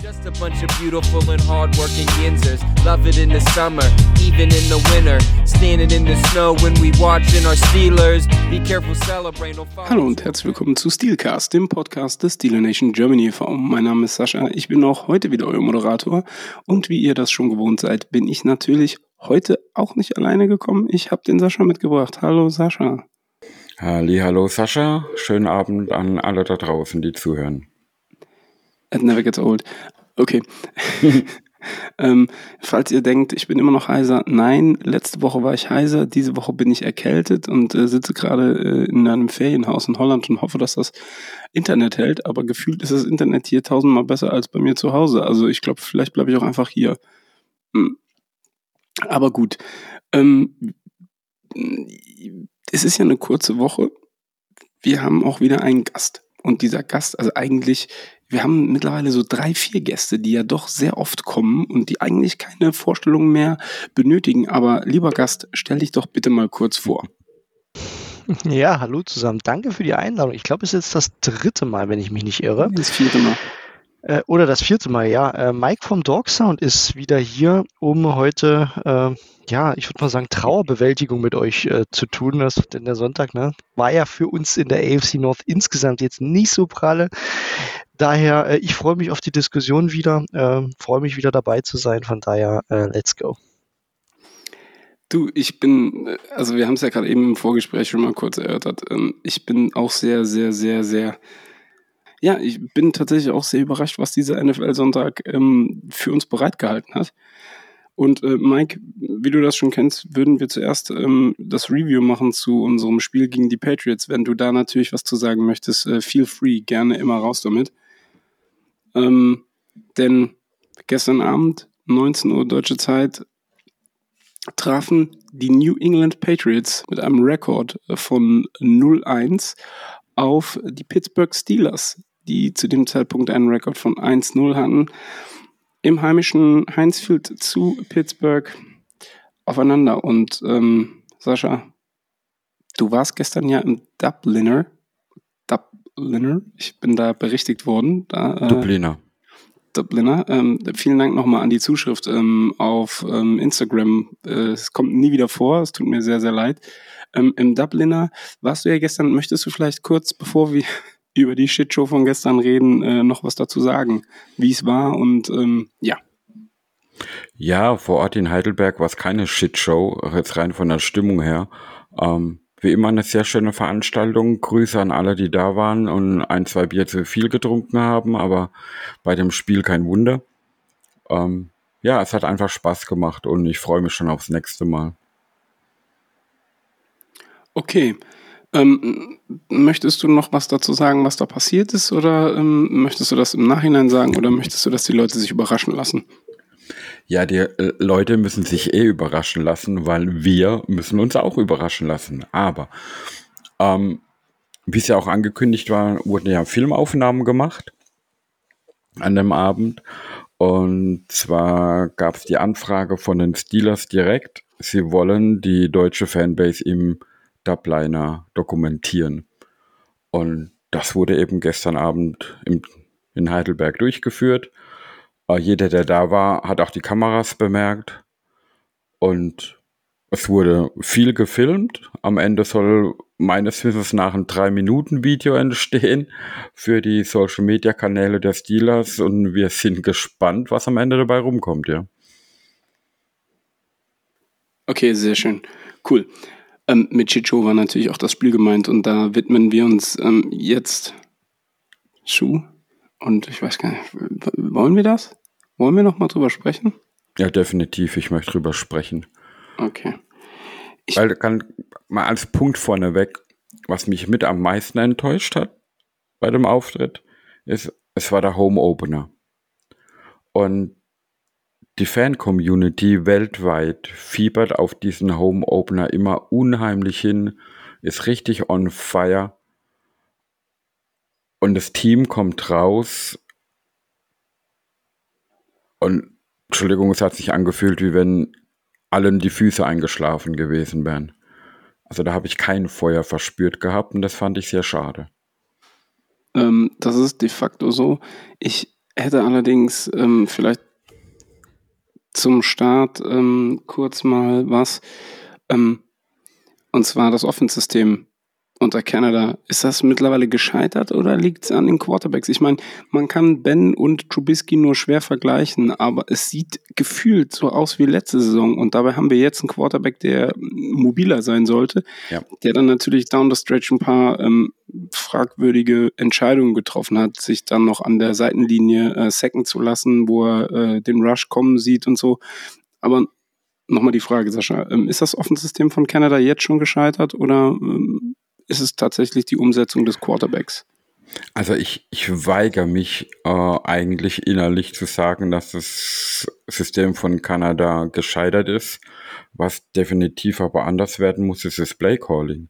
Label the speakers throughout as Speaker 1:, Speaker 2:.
Speaker 1: Just a bunch of beautiful and hardworking Yinzers. Love it in the summer, even in the winter. Standing in the snow when we watching our Steelers. Be careful, celebrate. No
Speaker 2: Hallo und herzlich willkommen zu Steelcast, dem Podcast des Steeler Nation Germany e.V. Mein Name ist Sascha, ich bin auch heute wieder euer Moderator und wie ihr das schon gewohnt seid, bin ich natürlich heute auch nicht alleine gekommen. Ich habe den Sascha mitgebracht. Hallo Sascha.
Speaker 3: Halli, hallo Sascha, schönen Abend an alle da draußen, die zuhören.
Speaker 2: It never gets old. Okay. ähm, falls ihr denkt, ich bin immer noch heiser, nein, letzte Woche war ich heiser, diese Woche bin ich erkältet und äh, sitze gerade äh, in einem Ferienhaus in Holland und hoffe, dass das Internet hält, aber gefühlt ist das Internet hier tausendmal besser als bei mir zu Hause. Also ich glaube, vielleicht bleibe ich auch einfach hier. Hm. Aber gut. Ähm, es ist ja eine kurze Woche. Wir haben auch wieder einen Gast. Und dieser Gast, also eigentlich wir haben mittlerweile so drei, vier Gäste, die ja doch sehr oft kommen und die eigentlich keine Vorstellung mehr benötigen. Aber lieber Gast, stell dich doch bitte mal kurz vor.
Speaker 4: Ja, hallo zusammen. Danke für die Einladung. Ich glaube, es ist jetzt das dritte Mal, wenn ich mich nicht irre.
Speaker 2: Das vierte Mal.
Speaker 4: Äh, oder das vierte Mal, ja. Äh, Mike vom Dog Sound ist wieder hier, um heute, äh, ja, ich würde mal sagen, Trauerbewältigung mit euch äh, zu tun. Das, denn der Sonntag ne, war ja für uns in der AFC North insgesamt jetzt nicht so pralle. Daher, äh, ich freue mich auf die Diskussion wieder, äh, freue mich wieder dabei zu sein. Von daher, let's go.
Speaker 2: Du, ich bin, also wir haben es ja gerade eben im Vorgespräch schon mal kurz erörtert. Ähm, ich bin auch sehr, sehr, sehr, sehr ja, ich bin tatsächlich auch sehr überrascht, was dieser NFL-Sonntag ähm, für uns bereitgehalten hat. Und äh, Mike, wie du das schon kennst, würden wir zuerst ähm, das Review machen zu unserem Spiel gegen die Patriots. Wenn du da natürlich was zu sagen möchtest, äh, feel free, gerne immer raus damit. Ähm, denn gestern Abend, 19 Uhr deutsche Zeit, trafen die New England Patriots mit einem Rekord von 0-1 auf die Pittsburgh Steelers die zu dem Zeitpunkt einen Rekord von 1-0 hatten, im heimischen Heinzfield zu Pittsburgh aufeinander. Und ähm, Sascha, du warst gestern ja im Dubliner. Dubliner, ich bin da berichtigt worden. Da,
Speaker 3: äh, Dubliner.
Speaker 2: Dubliner. Ähm, vielen Dank nochmal an die Zuschrift ähm, auf ähm, Instagram. Äh, es kommt nie wieder vor, es tut mir sehr, sehr leid. Ähm, Im Dubliner warst du ja gestern, möchtest du vielleicht kurz, bevor wir über die Shitshow von gestern reden, äh, noch was dazu sagen, wie es war und ähm, ja.
Speaker 3: Ja, vor Ort in Heidelberg war es keine Shitshow, jetzt rein von der Stimmung her. Ähm, wie immer eine sehr schöne Veranstaltung. Grüße an alle, die da waren und ein, zwei Bier zu viel getrunken haben, aber bei dem Spiel kein Wunder. Ähm, ja, es hat einfach Spaß gemacht und ich freue mich schon aufs nächste Mal.
Speaker 2: Okay, ähm, möchtest du noch was dazu sagen, was da passiert ist, oder ähm, möchtest du das im Nachhinein sagen, oder möchtest du, dass die Leute sich überraschen lassen?
Speaker 3: Ja, die äh, Leute müssen sich eh überraschen lassen, weil wir müssen uns auch überraschen lassen. Aber ähm, wie es ja auch angekündigt war, wurden ja Filmaufnahmen gemacht an dem Abend. Und zwar gab es die Anfrage von den Steelers direkt. Sie wollen die deutsche Fanbase im Dubliner dokumentieren. Und das wurde eben gestern Abend im, in Heidelberg durchgeführt. Jeder, der da war, hat auch die Kameras bemerkt. Und es wurde viel gefilmt. Am Ende soll meines Wissens nach ein 3-Minuten-Video entstehen für die Social-Media-Kanäle der Steelers. Und wir sind gespannt, was am Ende dabei rumkommt, ja.
Speaker 2: Okay, sehr schön. Cool. Ähm, mit Chicho war natürlich auch das Spiel gemeint und da widmen wir uns ähm, jetzt Schuh. Und ich weiß gar nicht, wollen wir das? Wollen wir noch mal drüber sprechen?
Speaker 3: Ja, definitiv. Ich möchte drüber sprechen.
Speaker 2: Okay.
Speaker 3: Ich Weil kann mal als Punkt vorneweg, was mich mit am meisten enttäuscht hat bei dem Auftritt, ist, es war der Home Opener. Und die Fan-Community weltweit fiebert auf diesen Home-Opener immer unheimlich hin, ist richtig on fire. Und das Team kommt raus und, Entschuldigung, es hat sich angefühlt, wie wenn allen die Füße eingeschlafen gewesen wären. Also da habe ich kein Feuer verspürt gehabt und das fand ich sehr schade.
Speaker 2: Ähm, das ist de facto so. Ich hätte allerdings ähm, vielleicht zum Start ähm, kurz mal was. Ähm, und zwar das Offense-System unter Canada. Ist das mittlerweile gescheitert oder liegt es an den Quarterbacks? Ich meine, man kann Ben und Trubisky nur schwer vergleichen, aber es sieht gefühlt so aus wie letzte Saison. Und dabei haben wir jetzt einen Quarterback, der mobiler sein sollte, ja. der dann natürlich down the stretch ein paar ähm, fragwürdige Entscheidungen getroffen hat, sich dann noch an der Seitenlinie äh, sacken zu lassen, wo er äh, den Rush kommen sieht und so. Aber nochmal die Frage, Sascha, ähm, ist das Offensystem von Canada jetzt schon gescheitert oder ähm, ist es tatsächlich die Umsetzung des Quarterbacks?
Speaker 3: Also ich, ich weigere mich äh, eigentlich innerlich zu sagen, dass das System von Kanada gescheitert ist. Was definitiv aber anders werden muss, ist das Play Calling.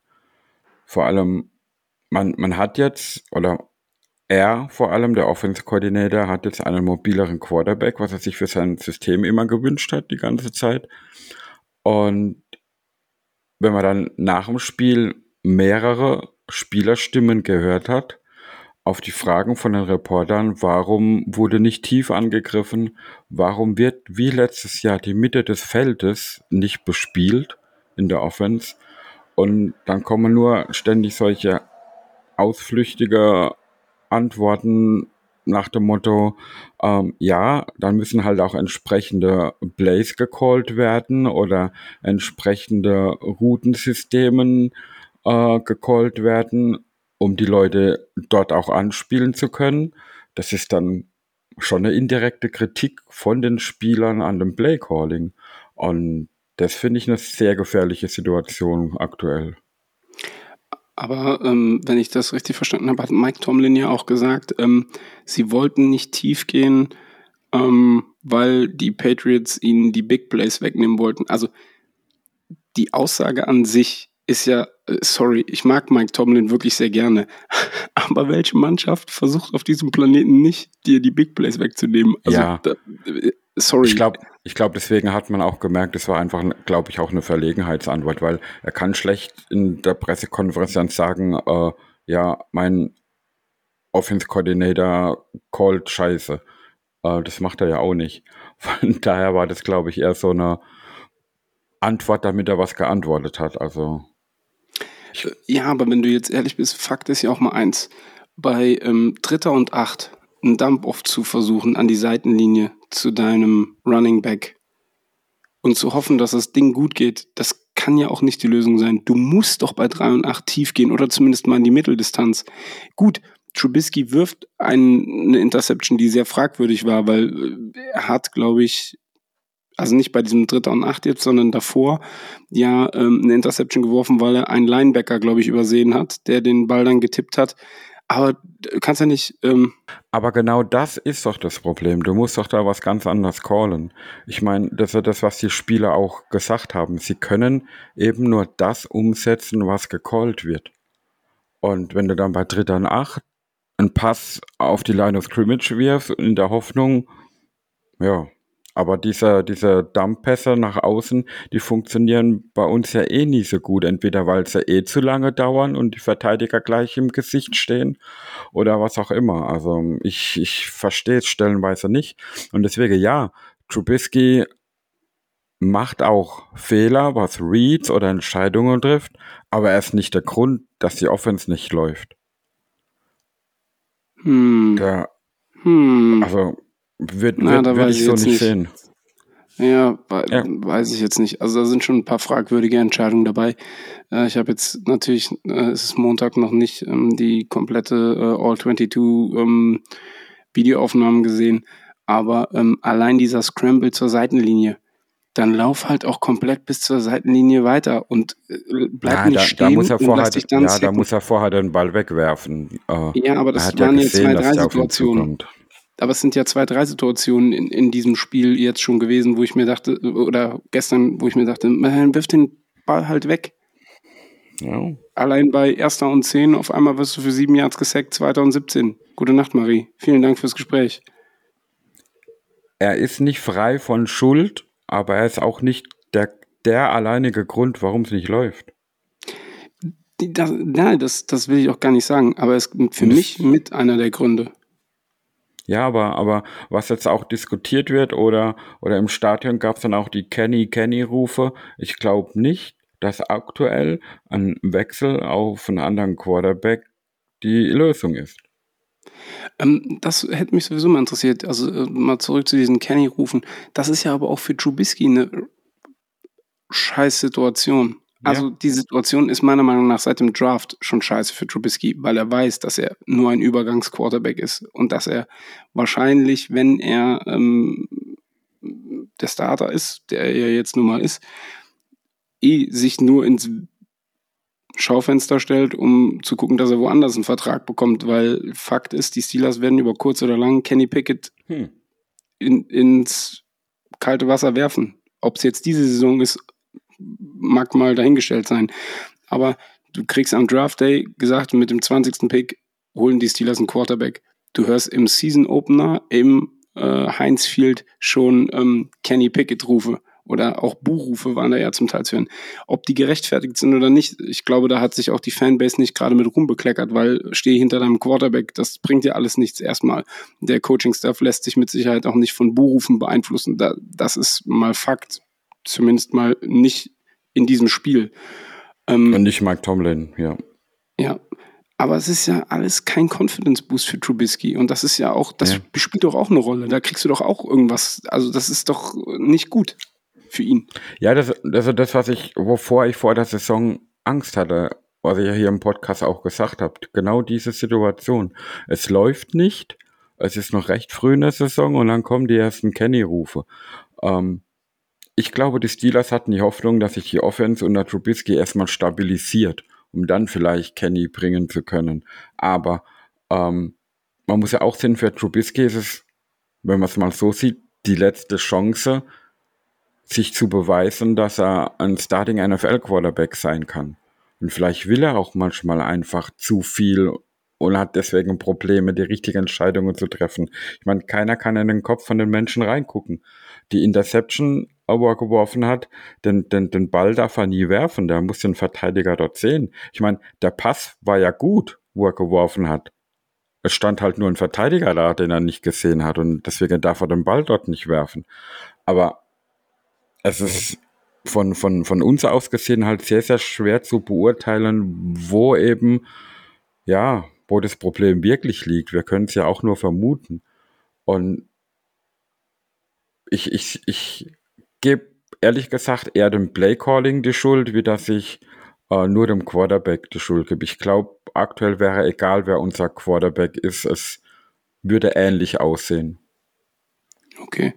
Speaker 3: Vor allem, man, man hat jetzt, oder er vor allem, der Offense Coordinator, hat jetzt einen mobileren Quarterback, was er sich für sein System immer gewünscht hat, die ganze Zeit. Und wenn man dann nach dem Spiel mehrere Spielerstimmen gehört hat, auf die Fragen von den Reportern, warum wurde nicht tief angegriffen, warum wird wie letztes Jahr die Mitte des Feldes nicht bespielt in der Offense. Und dann kommen nur ständig solche ausflüchtige Antworten nach dem Motto, ähm, ja, dann müssen halt auch entsprechende Plays gecallt werden oder entsprechende Routensystemen äh, gecallt werden, um die Leute dort auch anspielen zu können. Das ist dann schon eine indirekte Kritik von den Spielern an dem Play-Calling. Und das finde ich eine sehr gefährliche Situation aktuell.
Speaker 2: Aber ähm, wenn ich das richtig verstanden habe, hat Mike Tomlin ja auch gesagt, ähm, sie wollten nicht tief gehen, ähm, weil die Patriots ihnen die Big Plays wegnehmen wollten. Also die Aussage an sich ist ja, äh, sorry, ich mag Mike Tomlin wirklich sehr gerne, aber welche Mannschaft versucht auf diesem Planeten nicht, dir die Big Plays wegzunehmen?
Speaker 3: Also, ja. Da, äh, sorry. Ich glaube, ich glaube, deswegen hat man auch gemerkt, es war einfach, glaube ich, auch eine Verlegenheitsantwort, weil er kann schlecht in der Pressekonferenz sagen, äh, ja, mein Offense Coordinator called Scheiße. Äh, das macht er ja auch nicht. Von daher war das, glaube ich, eher so eine Antwort, damit er was geantwortet hat. Also
Speaker 2: ja, aber wenn du jetzt ehrlich bist, Fakt ist ja auch mal eins. Bei ähm, Dritter und Acht einen Dump-Off zu versuchen an die Seitenlinie zu deinem Running Back und zu hoffen, dass das Ding gut geht, das kann ja auch nicht die Lösung sein. Du musst doch bei 3 und 8 tief gehen oder zumindest mal in die Mitteldistanz. Gut, Trubisky wirft eine Interception, die sehr fragwürdig war, weil äh, er hat, glaube ich, also nicht bei diesem Dritter und Acht jetzt, sondern davor, ja, ähm, eine Interception geworfen, weil er einen Linebacker, glaube ich, übersehen hat, der den Ball dann getippt hat. Aber du kannst ja nicht. Ähm
Speaker 3: Aber genau das ist doch das Problem. Du musst doch da was ganz anderes callen. Ich meine, das ist das, was die Spieler auch gesagt haben. Sie können eben nur das umsetzen, was gecallt wird. Und wenn du dann bei Dritter und Acht einen Pass auf die Line of Scrimmage wirfst, in der Hoffnung, ja, aber diese, diese Dumppässe nach außen, die funktionieren bei uns ja eh nie so gut. Entweder weil sie eh zu lange dauern und die Verteidiger gleich im Gesicht stehen oder was auch immer. Also ich, ich verstehe es stellenweise nicht. Und deswegen ja, Trubisky macht auch Fehler, was Reads oder Entscheidungen trifft, aber er ist nicht der Grund, dass die Offense nicht läuft.
Speaker 2: Hm.
Speaker 3: Der, hm. Also wird, Na, wird, wird ich so nicht, nicht sehen.
Speaker 2: Ja, ja, weiß ich jetzt nicht. Also da sind schon ein paar fragwürdige Entscheidungen dabei. Äh, ich habe jetzt natürlich, äh, es ist Montag noch nicht ähm, die komplette äh, All 22 ähm, Videoaufnahmen gesehen, aber ähm, allein dieser Scramble zur Seitenlinie, dann lauf halt auch komplett bis zur Seitenlinie weiter und äh, bleib ja, nicht da, stehen
Speaker 3: da muss er vorher, Ja, da muss er vorher den Ball wegwerfen.
Speaker 2: Äh, ja, aber das waren ja jetzt zwei, drei Situationen aber es sind ja zwei, drei Situationen in, in diesem Spiel jetzt schon gewesen, wo ich mir dachte, oder gestern, wo ich mir dachte, man wirft den Ball halt weg. Ja. Allein bei erster und zehn, auf einmal wirst du für sieben Yards gesackt, zweiter und 17. Gute Nacht, Marie. Vielen Dank fürs Gespräch.
Speaker 3: Er ist nicht frei von Schuld, aber er ist auch nicht der, der alleinige Grund, warum es nicht läuft.
Speaker 2: Das, nein, das, das will ich auch gar nicht sagen, aber er ist für mich mit einer der Gründe.
Speaker 3: Ja, aber, aber was jetzt auch diskutiert wird oder, oder im Stadion gab es dann auch die Kenny-Kenny-Rufe. Ich glaube nicht, dass aktuell ein Wechsel auf einen anderen Quarterback die Lösung ist.
Speaker 2: Ähm, das hätte mich sowieso mal interessiert. Also äh, mal zurück zu diesen Kenny-Rufen. Das ist ja aber auch für Trubisky eine scheiß Also die Situation ist meiner Meinung nach seit dem Draft schon scheiße für Trubisky, weil er weiß, dass er nur ein Übergangsquarterback ist und dass er wahrscheinlich, wenn er ähm, der Starter ist, der er ja jetzt nun mal ist, eh sich nur ins Schaufenster stellt, um zu gucken, dass er woanders einen Vertrag bekommt, weil Fakt ist, die Steelers werden über kurz oder lang Kenny Pickett hm. in, ins kalte Wasser werfen. Ob es jetzt diese Saison ist, mag mal dahingestellt sein. Aber du kriegst am Draft Day gesagt, mit dem 20. Pick holen die Steelers einen Quarterback. Du hörst im Season Opener im äh, Heinz Field schon ähm, Kenny Pickett Rufe oder auch Buchrufe waren da ja zum Teil zu hören. Ob die gerechtfertigt sind oder nicht, ich glaube, da hat sich auch die Fanbase nicht gerade mit Ruhm bekleckert, weil stehe hinter deinem Quarterback, das bringt dir alles nichts erstmal. Der Coaching-Staff lässt sich mit Sicherheit auch nicht von Buchrufen beeinflussen. Da, das ist mal Fakt. Zumindest mal nicht in diesem Spiel.
Speaker 3: Ähm, Und nicht Mike Tomlin, ja.
Speaker 2: Ja, aber es ist ja alles kein Confidence Boost für Trubisky. Und das ist ja auch, das ja. spielt doch auch eine Rolle. Da kriegst du doch auch irgendwas. Also, das ist doch nicht gut für ihn.
Speaker 3: Ja, das, das ist das, was ich, wovor ich vor der Saison Angst hatte, was ich ja hier im Podcast auch gesagt habe. Genau diese Situation. Es läuft nicht. Es ist noch recht früh in der Saison und dann kommen die ersten Kenny-Rufe. Ähm, ich glaube, die Steelers hatten die Hoffnung, dass sich die Offense unter Trubisky erstmal stabilisiert, um dann vielleicht Kenny bringen zu können. Aber ähm, man muss ja auch sehen, für Trubisky ist es, wenn man es mal so sieht, die letzte Chance, sich zu beweisen, dass er ein Starting NFL Quarterback sein kann. Und vielleicht will er auch manchmal einfach zu viel und hat deswegen Probleme, die richtigen Entscheidungen zu treffen. Ich meine, keiner kann in den Kopf von den Menschen reingucken. Die Interception, er geworfen hat, den, den, den Ball darf er nie werfen, der muss den Verteidiger dort sehen. Ich meine, der Pass war ja gut, wo er geworfen hat. Es stand halt nur ein Verteidiger da, den er nicht gesehen hat und deswegen darf er den Ball dort nicht werfen. Aber es ist von, von, von uns aus gesehen halt sehr, sehr schwer zu beurteilen, wo eben, ja, wo das Problem wirklich liegt. Wir können es ja auch nur vermuten. Und ich, ich, ich gebe ehrlich gesagt eher dem Playcalling die Schuld, wie dass ich äh, nur dem Quarterback die Schuld gebe. Ich glaube, aktuell wäre egal, wer unser Quarterback ist, es würde ähnlich aussehen.
Speaker 2: Okay.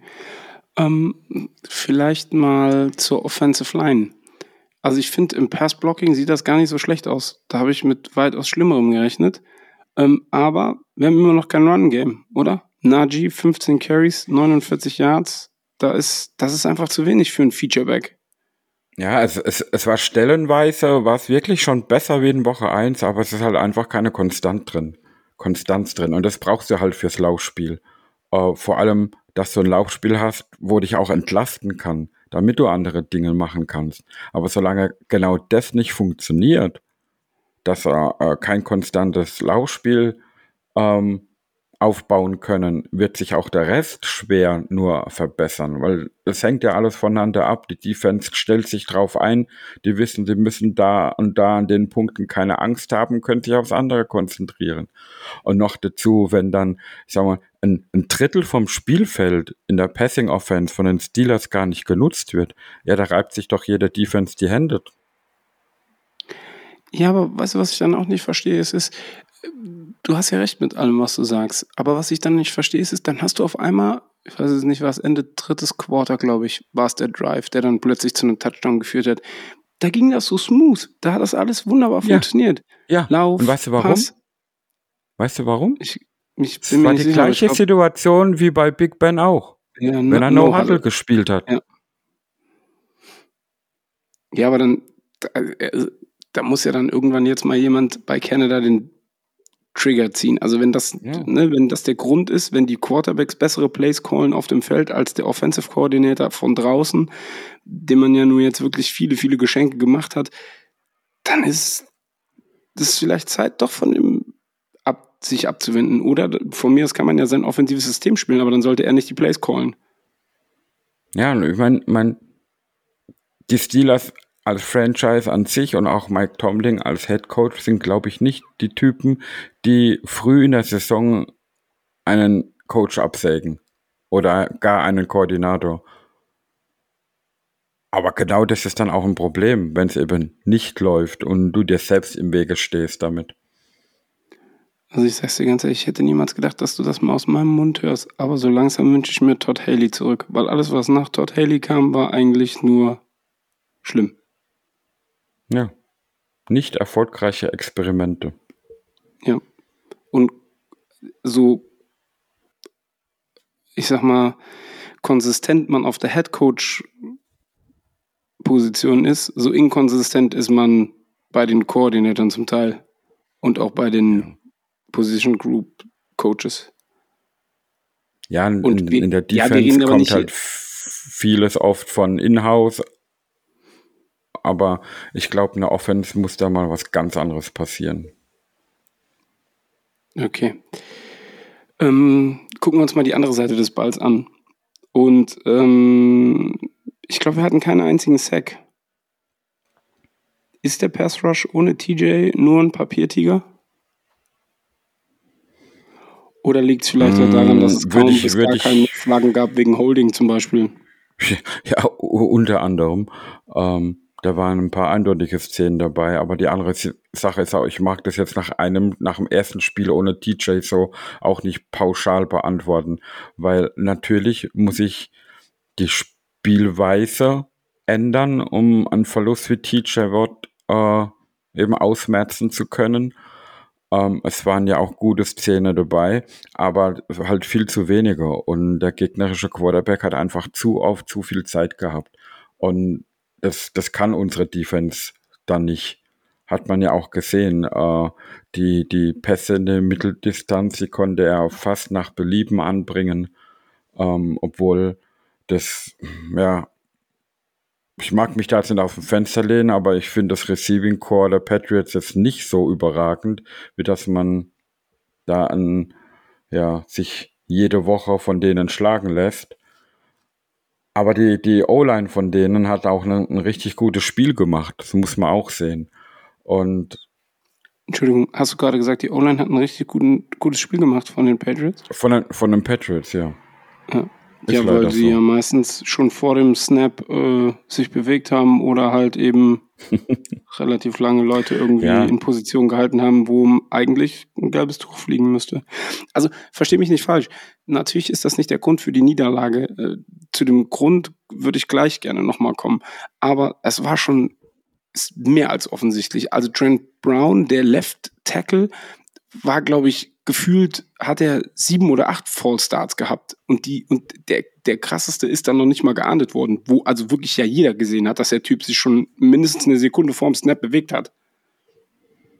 Speaker 2: Ähm, vielleicht mal zur Offensive Line. Also ich finde, im Pass-Blocking sieht das gar nicht so schlecht aus. Da habe ich mit weitaus Schlimmerem gerechnet. Ähm, aber wir haben immer noch kein Run-Game, oder? Najee, 15 Carries, 49 Yards. Da ist, das ist einfach zu wenig für ein Featureback.
Speaker 3: Ja, es, es, es war stellenweise, war es wirklich schon besser wie in Woche 1, aber es ist halt einfach keine Konstant drin. Konstanz drin. Und das brauchst du halt fürs Laufspiel. Uh, vor allem dass du ein Laufspiel hast, wo dich auch entlasten kann, damit du andere Dinge machen kannst. Aber solange genau das nicht funktioniert, dass äh, kein konstantes Laufspiel ähm, aufbauen können, wird sich auch der Rest schwer nur verbessern, weil es hängt ja alles voneinander ab. Die Defense stellt sich drauf ein, die wissen, sie müssen da und da an den Punkten keine Angst haben, können sich aufs andere konzentrieren. Und noch dazu, wenn dann, ich sag mal, ein, ein Drittel vom Spielfeld in der Passing Offense von den Steelers gar nicht genutzt wird, ja, da reibt sich doch jeder Defense die Hände.
Speaker 2: Ja, aber weißt du, was ich dann auch nicht verstehe, ist, ist du hast ja recht mit allem, was du sagst. Aber was ich dann nicht verstehe, ist, dann hast du auf einmal, ich weiß es nicht, was Ende drittes Quarter, glaube ich, war es der Drive, der dann plötzlich zu einem Touchdown geführt hat. Da ging das so smooth. Da hat das alles wunderbar ja. funktioniert.
Speaker 3: Ja.
Speaker 2: Lauf,
Speaker 3: Und weißt du warum?
Speaker 2: Pass.
Speaker 3: Weißt du warum?
Speaker 2: Ich, ich
Speaker 3: bin es war die sicher, gleiche glaub, Situation wie bei Big Ben auch. Ja, wenn er No Huddle gespielt hat.
Speaker 2: Ja. ja, aber dann, da, äh, da muss ja dann irgendwann jetzt mal jemand bei Canada den Trigger ziehen. Also wenn das, ja. ne, wenn das der Grund ist, wenn die Quarterbacks bessere Plays callen auf dem Feld als der Offensive Coordinator von draußen, dem man ja nur jetzt wirklich viele, viele Geschenke gemacht hat, dann ist das vielleicht Zeit, doch von ihm sich abzuwenden. Oder von mir aus kann man ja sein offensives System spielen, aber dann sollte er nicht die Plays callen.
Speaker 3: Ja, ich meine, mein, die Steelers als Franchise an sich und auch Mike Tomlin als Head Coach sind, glaube ich, nicht die Typen, die früh in der Saison einen Coach absägen oder gar einen Koordinator. Aber genau das ist dann auch ein Problem, wenn es eben nicht läuft und du dir selbst im Wege stehst damit.
Speaker 2: Also ich sag's dir ganz ehrlich, ich hätte niemals gedacht, dass du das mal aus meinem Mund hörst. Aber so langsam wünsche ich mir Todd Haley zurück. Weil alles, was nach Todd Haley kam, war eigentlich nur schlimm.
Speaker 3: Ja. Nicht erfolgreiche Experimente.
Speaker 2: Ja. Und so, ich sag mal, konsistent man auf der Headcoach-Position ist, so inkonsistent ist man bei den Koordinatoren zum Teil. Und auch bei den Position Group Coaches.
Speaker 3: Ja, in, wir, in der Defense ja, kommt halt vieles oft von In-house, aber ich glaube, in der Offense muss da mal was ganz anderes passieren.
Speaker 2: Okay. Ähm, gucken wir uns mal die andere Seite des Balls an. Und ähm, ich glaube, wir hatten keinen einzigen Sack. Ist der Pass Rush ohne TJ nur ein Papiertiger? Oder liegt es vielleicht mmh, daran, dass es kaum ich, bis gar ich, keine Flaggen gab wegen Holding zum Beispiel?
Speaker 3: Ja, unter anderem. Ähm, da waren ein paar eindeutige Szenen dabei, aber die andere Sache ist auch, ich mag das jetzt nach einem, nach dem ersten Spiel ohne TJ so auch nicht pauschal beantworten, weil natürlich muss ich die Spielweise ändern, um einen Verlust wie TJ Watt äh, eben ausmerzen zu können. Ähm, es waren ja auch gute Szenen dabei, aber halt viel zu wenige. Und der gegnerische Quarterback hat einfach zu oft zu viel Zeit gehabt. Und das, das kann unsere Defense dann nicht. Hat man ja auch gesehen. Äh, die, die Pässe in der Mitteldistanz, die konnte er fast nach Belieben anbringen. Ähm, obwohl das, ja, ich mag mich da jetzt nicht auf dem Fenster lehnen, aber ich finde das Receiving Core der Patriots jetzt nicht so überragend, wie dass man da an, ja, sich jede Woche von denen schlagen lässt. Aber die, die O-Line von denen hat auch ein, ein richtig gutes Spiel gemacht. Das muss man auch sehen. Und
Speaker 2: Entschuldigung, hast du gerade gesagt, die O-Line hat ein richtig guten, gutes Spiel gemacht von den Patriots?
Speaker 3: Von den, von den Patriots, ja.
Speaker 2: ja. Ja, weil sie so. ja meistens schon vor dem Snap äh, sich bewegt haben oder halt eben relativ lange Leute irgendwie ja. in Position gehalten haben, wo eigentlich ein gelbes Tuch fliegen müsste. Also verstehe mich nicht falsch. Natürlich ist das nicht der Grund für die Niederlage. Äh, zu dem Grund würde ich gleich gerne nochmal kommen. Aber es war schon mehr als offensichtlich. Also Trent Brown, der Left Tackle, war, glaube ich, gefühlt hat er sieben oder acht Fallstarts gehabt und die und der der krasseste ist dann noch nicht mal geahndet worden, wo also wirklich ja jeder gesehen hat, dass der Typ sich schon mindestens eine Sekunde vorm Snap bewegt hat.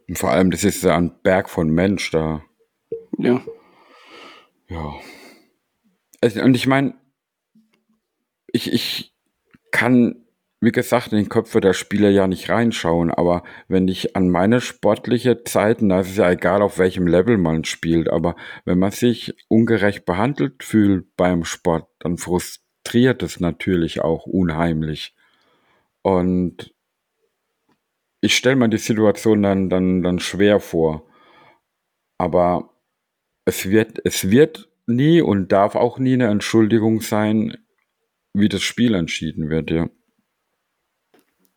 Speaker 3: Und vor allem, das ist ja ein Berg von Mensch da.
Speaker 2: Ja.
Speaker 3: Ja. Also, und ich meine, ich, ich kann wie gesagt, in den Köpfe der Spieler ja nicht reinschauen, aber wenn ich an meine sportliche Zeiten, da ist es ja egal, auf welchem Level man spielt, aber wenn man sich ungerecht behandelt fühlt beim Sport, dann frustriert es natürlich auch unheimlich. Und ich stelle mir die Situation dann, dann, dann schwer vor. Aber es wird, es wird nie und darf auch nie eine Entschuldigung sein, wie das Spiel entschieden wird, ja.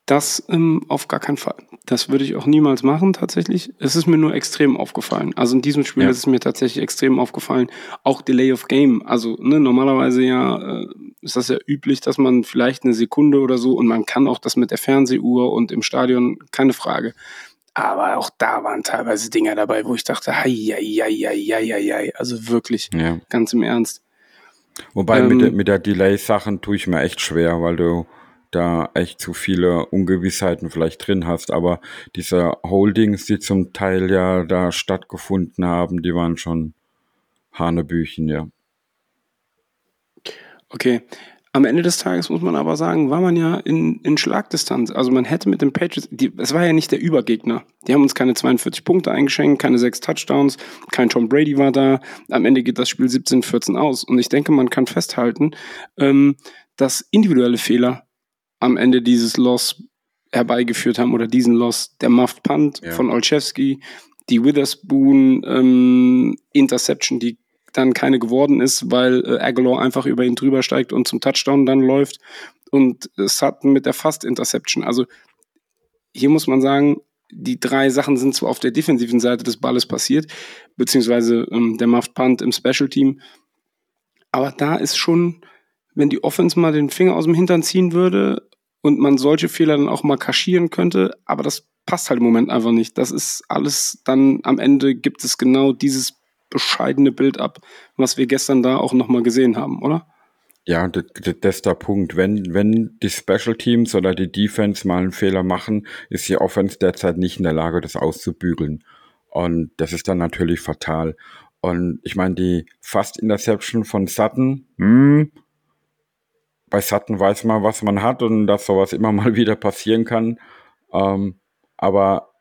Speaker 2: Das ähm, auf gar keinen Fall. Das würde ich auch niemals machen, tatsächlich. Es ist mir nur extrem aufgefallen. Also in diesem Spiel ja. ist es mir tatsächlich extrem aufgefallen. Auch Delay of Game. Also ne, normalerweise ja äh, ist das ja üblich, dass man vielleicht eine Sekunde oder so und man kann auch das mit der Fernsehuhr und im Stadion, keine Frage. Aber auch da waren teilweise Dinger dabei, wo ich dachte, hei, hei, hei, hei, hei, also wirklich, ja. ganz im Ernst.
Speaker 3: Wobei ähm, mit, der, mit der Delay-Sachen tue ich mir echt schwer, weil du da echt zu viele Ungewissheiten vielleicht drin hast. Aber diese Holdings, die zum Teil ja da stattgefunden haben, die waren schon Hanebüchen, ja.
Speaker 2: Okay. am Ende des Tages muss man aber sagen, war man ja in, in Schlagdistanz. Also man hätte mit den Patriots, es war ja nicht der Übergegner. Die haben uns keine 42 Punkte eingeschenkt, keine sechs Touchdowns, kein Tom Brady war da. Am Ende geht das Spiel 17-14 aus. Und ich denke, man kann festhalten, ähm, dass individuelle Fehler am Ende dieses Loss herbeigeführt haben oder diesen Loss. Der Muffed Punt ja. von Olszewski, die Witherspoon ähm, Interception, die dann keine geworden ist, weil äh, Aguilar einfach über ihn drüber steigt und zum Touchdown dann läuft und äh, Sutton mit der Fast Interception. Also hier muss man sagen, die drei Sachen sind zwar auf der defensiven Seite des Balles passiert, beziehungsweise ähm, der Muffed Punt im Special Team, aber da ist schon, wenn die Offense mal den Finger aus dem Hintern ziehen würde und man solche Fehler dann auch mal kaschieren könnte, aber das passt halt im Moment einfach nicht. Das ist alles dann am Ende gibt es genau dieses bescheidene Bild ab, was wir gestern da auch nochmal gesehen haben, oder?
Speaker 3: Ja, das, das ist der Punkt. Wenn, wenn die Special Teams oder die Defense mal einen Fehler machen, ist die Offense derzeit nicht in der Lage, das auszubügeln. Und das ist dann natürlich fatal. Und ich meine, die Fast Interception von Sutton, hm, bei Sutton weiß man, was man hat und dass sowas immer mal wieder passieren kann. Ähm, aber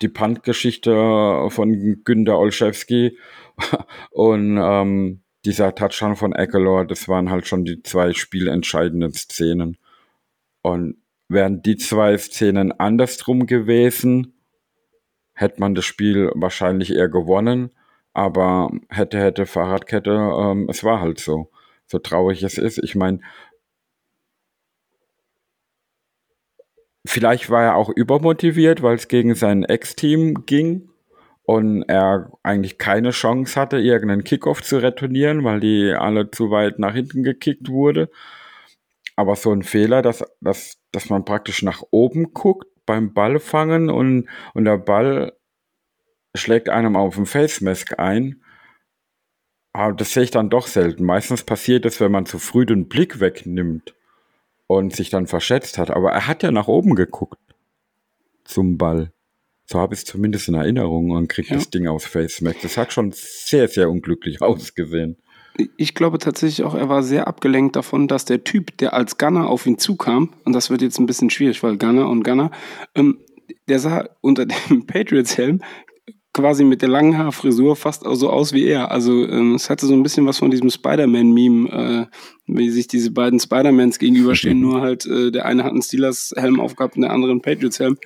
Speaker 3: die Punt-Geschichte von Günter Olszewski und ähm, dieser Touchdown von Eckler, das waren halt schon die zwei spielentscheidenden Szenen. Und wären die zwei Szenen andersrum gewesen, hätte man das Spiel wahrscheinlich eher gewonnen. Aber hätte, hätte Fahrradkette, ähm, es war halt so. So traurig es ist. Ich meine, Vielleicht war er auch übermotiviert, weil es gegen sein Ex-Team ging und er eigentlich keine Chance hatte, irgendeinen Kickoff zu retournieren, weil die alle zu weit nach hinten gekickt wurde. Aber so ein Fehler, dass, dass, dass man praktisch nach oben guckt beim Ballfangen und, und der Ball schlägt einem auf den Face Mask ein. Aber das sehe ich dann doch selten. Meistens passiert es, wenn man zu früh den Blick wegnimmt und sich dann verschätzt hat. Aber er hat ja nach oben geguckt zum Ball. So habe ich es zumindest in Erinnerung und kriegt ja. das Ding aus Face Mac. Das hat schon sehr, sehr unglücklich ausgesehen.
Speaker 2: Ich glaube tatsächlich auch, er war sehr abgelenkt davon, dass der Typ, der als Gunner auf ihn zukam, und das wird jetzt ein bisschen schwierig, weil Gunner und Gunner, ähm, der sah unter dem Patriots-Helm quasi mit der langen Haarfrisur fast so aus wie er. Also ähm, es hatte so ein bisschen was von diesem Spider-Man-Meme, äh, wie sich diese beiden Spider-Mans gegenüberstehen, nur halt äh, der eine hat einen Steelers-Helm aufgehabt und der andere einen Patriots-Helm.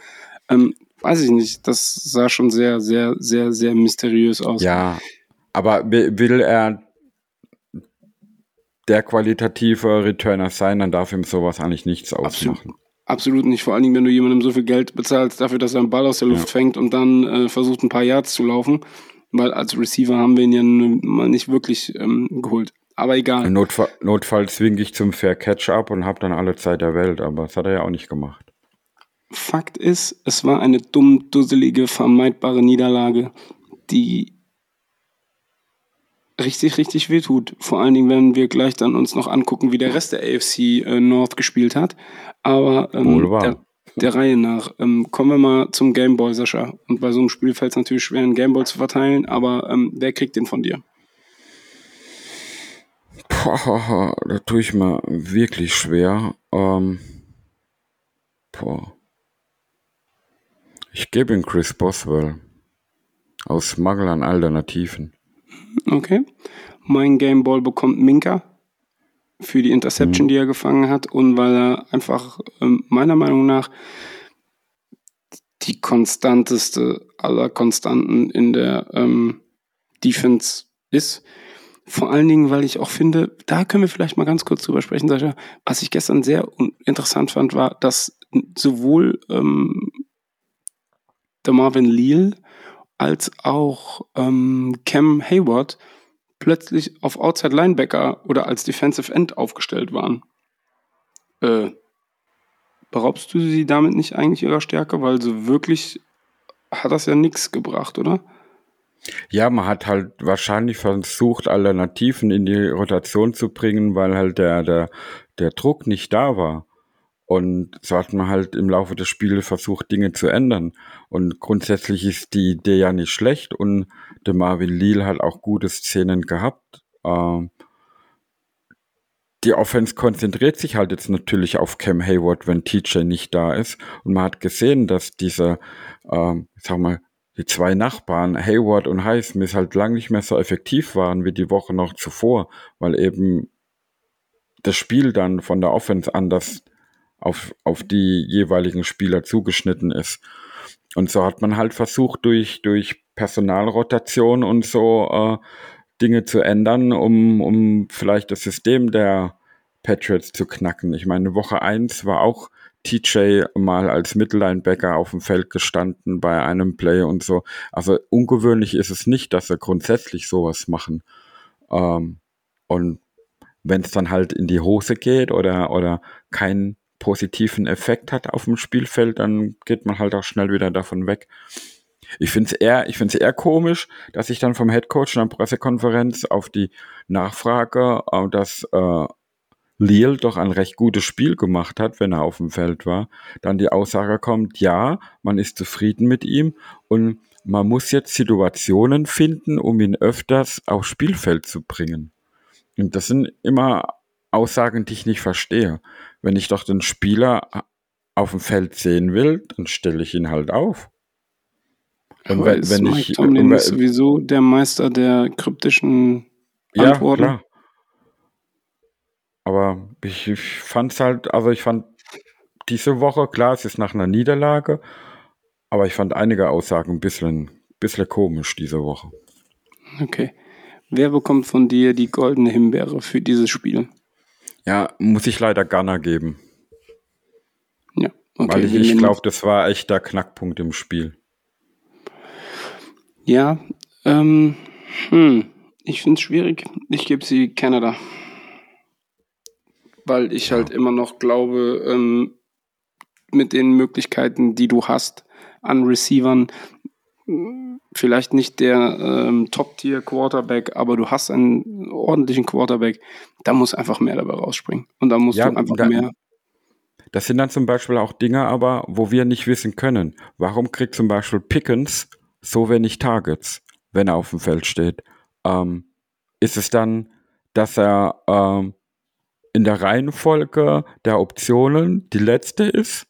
Speaker 2: Ähm, weiß ich nicht, das sah schon sehr, sehr, sehr, sehr mysteriös aus.
Speaker 3: Ja, aber will er der qualitative Returner sein, dann darf ihm sowas eigentlich nichts ausmachen.
Speaker 2: Absolut. Absolut nicht. Vor allen Dingen, wenn du jemandem so viel Geld bezahlst dafür, dass er einen Ball aus der Luft ja. fängt und dann äh, versucht, ein paar Yards zu laufen. Weil als Receiver haben wir ihn ja mal nicht wirklich ähm, geholt. Aber egal.
Speaker 3: Notfall, notfalls winke ich zum Fair Catch up und habe dann alle Zeit der Welt. Aber das hat er ja auch nicht gemacht.
Speaker 2: Fakt ist, es war eine dumm, dusselige, vermeidbare Niederlage, die richtig, richtig wehtut. Vor allen Dingen, wenn wir gleich dann uns noch angucken, wie der Rest der AFC äh, North gespielt hat. Aber ähm, der, der, Reihe nach. Ähm, kommen wir mal zum Gameboy, Sascha. Und bei so einem Spiel fällt es natürlich schwer, einen Gameboy zu verteilen, aber ähm, wer kriegt den von dir?
Speaker 3: Boah, da tue ich mir wirklich schwer. Ähm, boah. Ich gebe ihn Chris Boswell. Aus Mangel an Alternativen.
Speaker 2: Okay. Mein Gameball bekommt Minka für die Interception, mhm. die er gefangen hat und weil er einfach ähm, meiner Meinung nach die konstanteste aller Konstanten in der ähm, Defense ist. Vor allen Dingen, weil ich auch finde, da können wir vielleicht mal ganz kurz drüber sprechen, Sascha. Was ich gestern sehr interessant fand, war, dass sowohl ähm, der Marvin Leal als auch ähm, Cam Hayward plötzlich auf Outside Linebacker oder als Defensive End aufgestellt waren. Äh, beraubst du sie damit nicht eigentlich ihrer Stärke? Weil so wirklich hat das ja nichts gebracht, oder?
Speaker 3: Ja, man hat halt wahrscheinlich versucht, Alternativen in die Rotation zu bringen, weil halt der, der, der Druck nicht da war. Und so hat man halt im Laufe des Spiels versucht, Dinge zu ändern. Und grundsätzlich ist die Idee ja nicht schlecht und der Marvin Leal hat auch gute Szenen gehabt. Ähm, die Offense konzentriert sich halt jetzt natürlich auf Cam Hayward, wenn TJ nicht da ist. Und man hat gesehen, dass diese, ähm, sag mal, die zwei Nachbarn, Hayward und Highsmith, halt lang nicht mehr so effektiv waren wie die Woche noch zuvor, weil eben das Spiel dann von der Offense anders auf, auf die jeweiligen Spieler zugeschnitten ist. Und so hat man halt versucht, durch, durch Personalrotation und so äh, Dinge zu ändern, um, um vielleicht das System der Patriots zu knacken. Ich meine, Woche 1 war auch TJ mal als Mittellinebacker auf dem Feld gestanden bei einem Play und so. Also ungewöhnlich ist es nicht, dass sie grundsätzlich sowas machen. Ähm, und wenn es dann halt in die Hose geht oder, oder keinen positiven Effekt hat auf dem Spielfeld, dann geht man halt auch schnell wieder davon weg. Ich finde es eher, ich finde es eher komisch, dass ich dann vom Headcoach in der Pressekonferenz auf die Nachfrage, äh, dass äh, Leal doch ein recht gutes Spiel gemacht hat, wenn er auf dem Feld war, dann die Aussage kommt, ja, man ist zufrieden mit ihm und man muss jetzt Situationen finden, um ihn öfters aufs Spielfeld zu bringen. Und das sind immer Aussagen, die ich nicht verstehe. Wenn ich doch den Spieler auf dem Feld sehen will, dann stelle ich ihn halt auf.
Speaker 2: Und wenn, wenn Mike ich Tomlin ist sowieso der Meister der kryptischen Antworten. Ja, klar.
Speaker 3: Aber ich, ich fand es halt, also ich fand diese Woche, klar, es ist nach einer Niederlage, aber ich fand einige Aussagen ein bisschen, bisschen komisch diese Woche.
Speaker 2: Okay. Wer bekommt von dir die goldene Himbeere für dieses Spiel?
Speaker 3: Ja, muss ich leider Gunner geben.
Speaker 2: Ja,
Speaker 3: okay. Weil ich, ich glaube, das war echt der Knackpunkt im Spiel.
Speaker 2: Ja, ähm, hm, ich finde es schwierig. Ich gebe sie Canada weil ich halt immer noch glaube, ähm, mit den Möglichkeiten, die du hast an Receivern, vielleicht nicht der ähm, Top-Tier-Quarterback, aber du hast einen ordentlichen Quarterback, da muss einfach mehr dabei rausspringen. Und da musst ja, du einfach da, mehr.
Speaker 3: Das sind dann zum Beispiel auch Dinge, aber wo wir nicht wissen können. Warum kriegt zum Beispiel Pickens so wenig Targets, wenn er auf dem Feld steht? Ähm, ist es dann, dass er ähm, in der Reihenfolge der Optionen die letzte ist?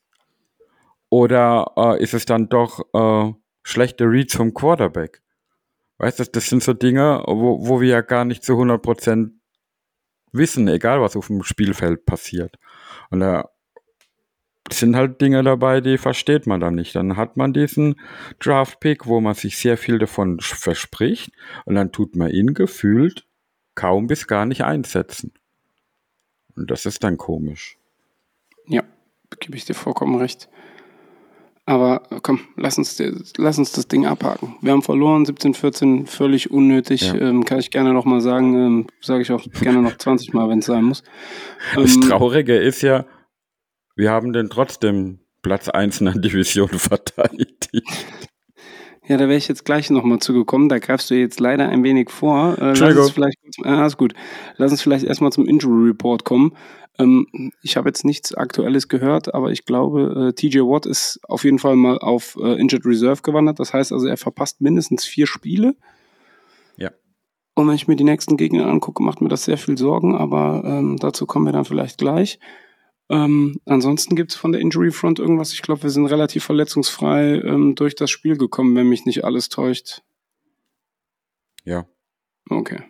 Speaker 3: Oder äh, ist es dann doch äh, schlechte Reads vom Quarterback? Weißt du, das sind so Dinge, wo, wo wir ja gar nicht zu 100% wissen, egal was auf dem Spielfeld passiert. Und da sind halt Dinge dabei, die versteht man dann nicht. Dann hat man diesen Draft-Pick, wo man sich sehr viel davon verspricht und dann tut man ihn gefühlt kaum bis gar nicht einsetzen. Und das ist dann komisch.
Speaker 2: Ja, gebe ich dir vollkommen recht. Aber komm, lass uns, lass uns das Ding abhaken. Wir haben verloren, 17, 14, völlig unnötig. Ja. Ähm, kann ich gerne nochmal sagen. Ähm, Sage ich auch gerne noch 20 Mal, wenn es sein muss.
Speaker 3: Das ähm, Traurige ist ja, wir haben den trotzdem Platz 1 in der Division verteidigt.
Speaker 2: Ja, da wäre ich jetzt gleich nochmal zugekommen. Da greifst du jetzt leider ein wenig vor. Äh, lass uns vielleicht, äh, ist gut. Lass uns vielleicht erstmal zum Injury Report kommen. Ähm, ich habe jetzt nichts Aktuelles gehört, aber ich glaube, äh, TJ Watt ist auf jeden Fall mal auf äh, Injured Reserve gewandert. Das heißt also, er verpasst mindestens vier Spiele.
Speaker 3: Ja.
Speaker 2: Und wenn ich mir die nächsten Gegner angucke, macht mir das sehr viel Sorgen, aber ähm, dazu kommen wir dann vielleicht gleich. Ähm, ansonsten gibt es von der Injury Front irgendwas. Ich glaube, wir sind relativ verletzungsfrei ähm, durch das Spiel gekommen, wenn mich nicht alles täuscht.
Speaker 3: Ja.
Speaker 2: Okay.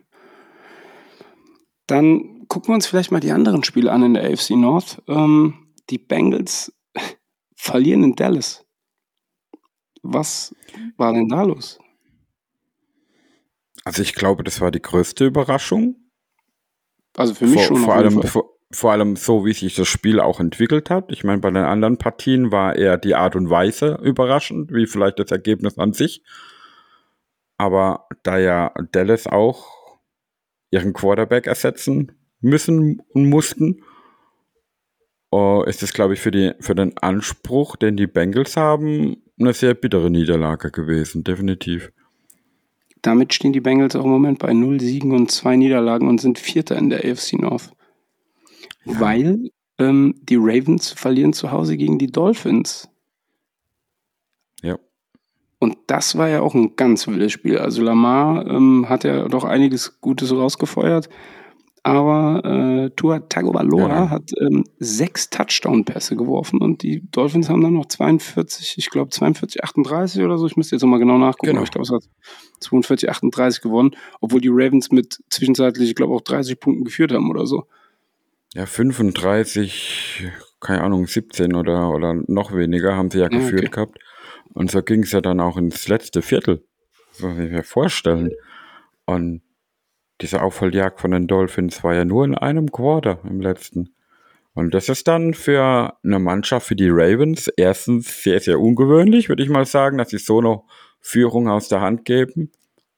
Speaker 2: Dann gucken wir uns vielleicht mal die anderen Spiele an in der AFC North. Ähm, die Bengals verlieren in Dallas. Was war denn da los?
Speaker 3: Also ich glaube, das war die größte Überraschung.
Speaker 2: Also für mich vor, schon.
Speaker 3: Vor allem, vor, vor allem so, wie sich das Spiel auch entwickelt hat. Ich meine, bei den anderen Partien war eher die Art und Weise überraschend, wie vielleicht das Ergebnis an sich. Aber da ja Dallas auch ihren Quarterback ersetzen müssen und mussten, uh, ist es, glaube ich, für, die, für den Anspruch, den die Bengals haben, eine sehr bittere Niederlage gewesen, definitiv.
Speaker 2: Damit stehen die Bengals auch im Moment bei 0 Siegen und 2 Niederlagen und sind Vierter in der AFC North weil ähm, die Ravens verlieren zu Hause gegen die Dolphins.
Speaker 3: Ja.
Speaker 2: Und das war ja auch ein ganz wildes Spiel. Also Lamar ähm, hat ja doch einiges Gutes rausgefeuert, aber äh, Tua Tagovailoa
Speaker 3: Ja.
Speaker 2: hat ähm, sechs Touchdown-Pässe geworfen und die Dolphins haben dann noch 42, ich glaube 42, 38 oder so. Ich müsste jetzt nochmal genau nachgucken,
Speaker 3: Genau.
Speaker 2: ich glaube, es hat 42, 38 gewonnen, obwohl die Ravens mit zwischenzeitlich, ich glaube, auch 30 Punkten geführt haben oder so.
Speaker 3: Ja, 35, keine Ahnung, 17 oder, oder noch weniger haben sie ja
Speaker 2: Ja,
Speaker 3: geführt
Speaker 2: okay.
Speaker 3: gehabt. Und so ging es ja dann auch ins letzte Viertel. Das muss ich mir vorstellen. Und diese Aufholjagd von den Dolphins war ja nur in einem Quarter im letzten. Und das ist dann für eine Mannschaft, für die Ravens, erstens sehr, sehr ungewöhnlich, würde ich mal sagen, dass sie so eine Führung aus der Hand geben.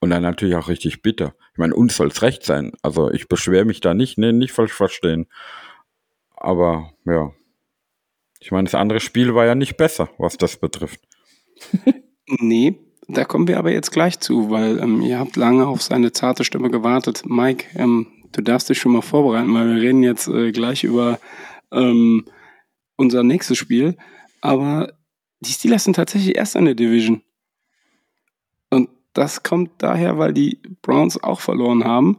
Speaker 3: Und dann natürlich auch richtig bitter. Ich meine, uns soll es recht sein. Also ich beschwere mich da nicht, nee, nicht falsch verstehen. Aber ja. Ich meine, das andere Spiel war ja nicht besser, was das betrifft.
Speaker 2: Nee, da kommen wir aber jetzt gleich zu, weil ähm, ihr habt lange auf seine zarte Stimme gewartet. Mike, ähm, du darfst dich schon mal vorbereiten, weil wir reden jetzt äh, gleich über ähm, unser nächstes Spiel. Aber die Steelers sind tatsächlich erst in der Division. Das kommt daher, weil die Browns auch verloren haben.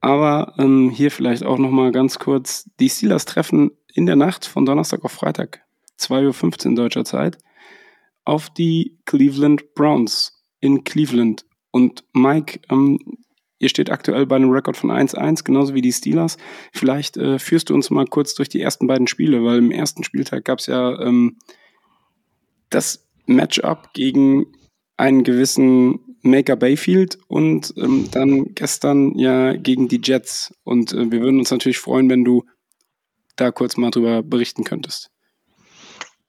Speaker 2: Aber ähm, hier vielleicht auch nochmal ganz kurz. Die Steelers treffen in der Nacht von Donnerstag auf Freitag, 2.15 Uhr deutscher Zeit, auf die Cleveland Browns in Cleveland. Und Mike, ähm, ihr steht aktuell bei einem Rekord von 1-1, genauso wie die Steelers. Vielleicht äh, führst du uns mal kurz durch die ersten beiden Spiele, weil im ersten Spieltag gab es ja ähm, das Matchup gegen einen gewissen Maker Bayfield und ähm, dann gestern ja gegen die Jets. Und äh, wir würden uns natürlich freuen, wenn du da kurz mal drüber berichten könntest.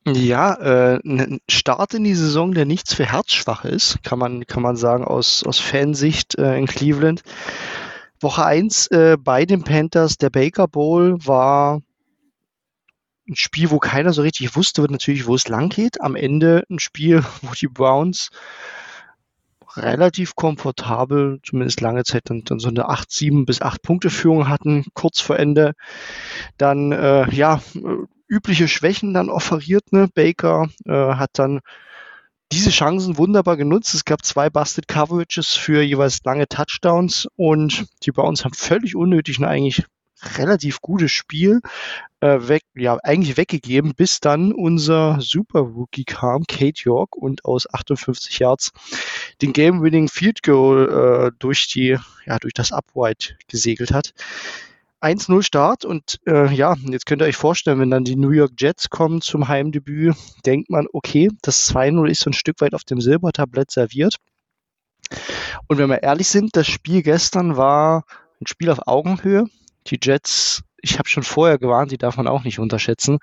Speaker 4: Ja, äh, ein Start in die Saison, der nichts für Herzschwache ist, kann man, kann man sagen, aus, aus Fansicht äh, in Cleveland. Woche 1 äh, bei den Panthers, der Baker Bowl war ein Spiel, wo keiner so richtig wusste, natürlich, wo es lang geht. Am Ende ein Spiel, wo die Browns relativ komfortabel, zumindest lange Zeit, dann, dann so eine 8, 7 bis 8 Punkte Führung hatten, kurz vor Ende. Dann, äh, ja, äh, übliche Schwächen dann offeriert, ne? Baker äh, hat dann diese Chancen wunderbar genutzt. Es gab zwei Busted Coverages für jeweils lange Touchdowns und die Browns haben völlig unnötig ein eigentlich relativ gutes Spiel äh, weg, ja, eigentlich weggegeben, bis dann unser Super Rookie kam, Kate York, und aus 58 Yards den Game-Winning Field Goal äh, durch die, ja, durch das Upright gesegelt hat. 1-0 Start und äh, ja, jetzt könnt ihr euch vorstellen, wenn dann die New York Jets kommen zum Heimdebüt, denkt man, okay, das 2-0 ist so ein Stück weit auf dem Silbertablett serviert. Und wenn wir ehrlich sind, das Spiel gestern war ein Spiel auf Augenhöhe. Die Jets, ich habe schon vorher gewarnt, die darf man auch nicht unterschätzen.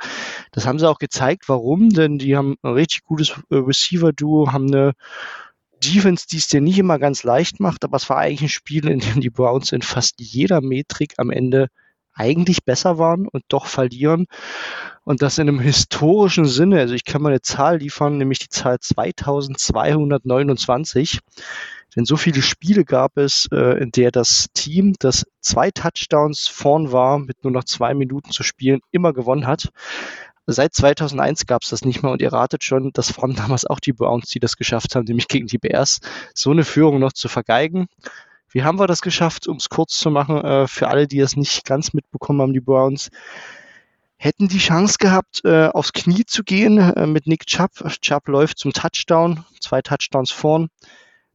Speaker 4: Das haben sie auch gezeigt. Warum? Denn die haben ein richtig gutes äh, Receiver-Duo, haben eine Defense, die es dir nicht immer ganz leicht macht, aber es war eigentlich ein Spiel, in dem die Browns in fast jeder Metrik am Ende eigentlich besser waren und doch verlieren. Und das in einem historischen Sinne. Also ich kann mal eine Zahl liefern, nämlich die Zahl 2229. Denn so viele Spiele gab es, äh, in der das Team, das zwei Touchdowns vorn war, mit nur noch zwei Minuten zu spielen, immer gewonnen hat. Seit 2001 gab es das nicht mehr und ihr ratet schon, das waren damals auch die Browns, die das geschafft haben, nämlich gegen die Bears, so eine Führung noch zu vergeigen. Wie haben wir das geschafft, um es kurz zu machen, äh, für alle, die es nicht ganz mitbekommen haben, die Browns? Hätten die Chance gehabt, äh, aufs Knie zu gehen äh, mit Nick Chubb. Chubb läuft zum Touchdown, zwei Touchdowns vorn.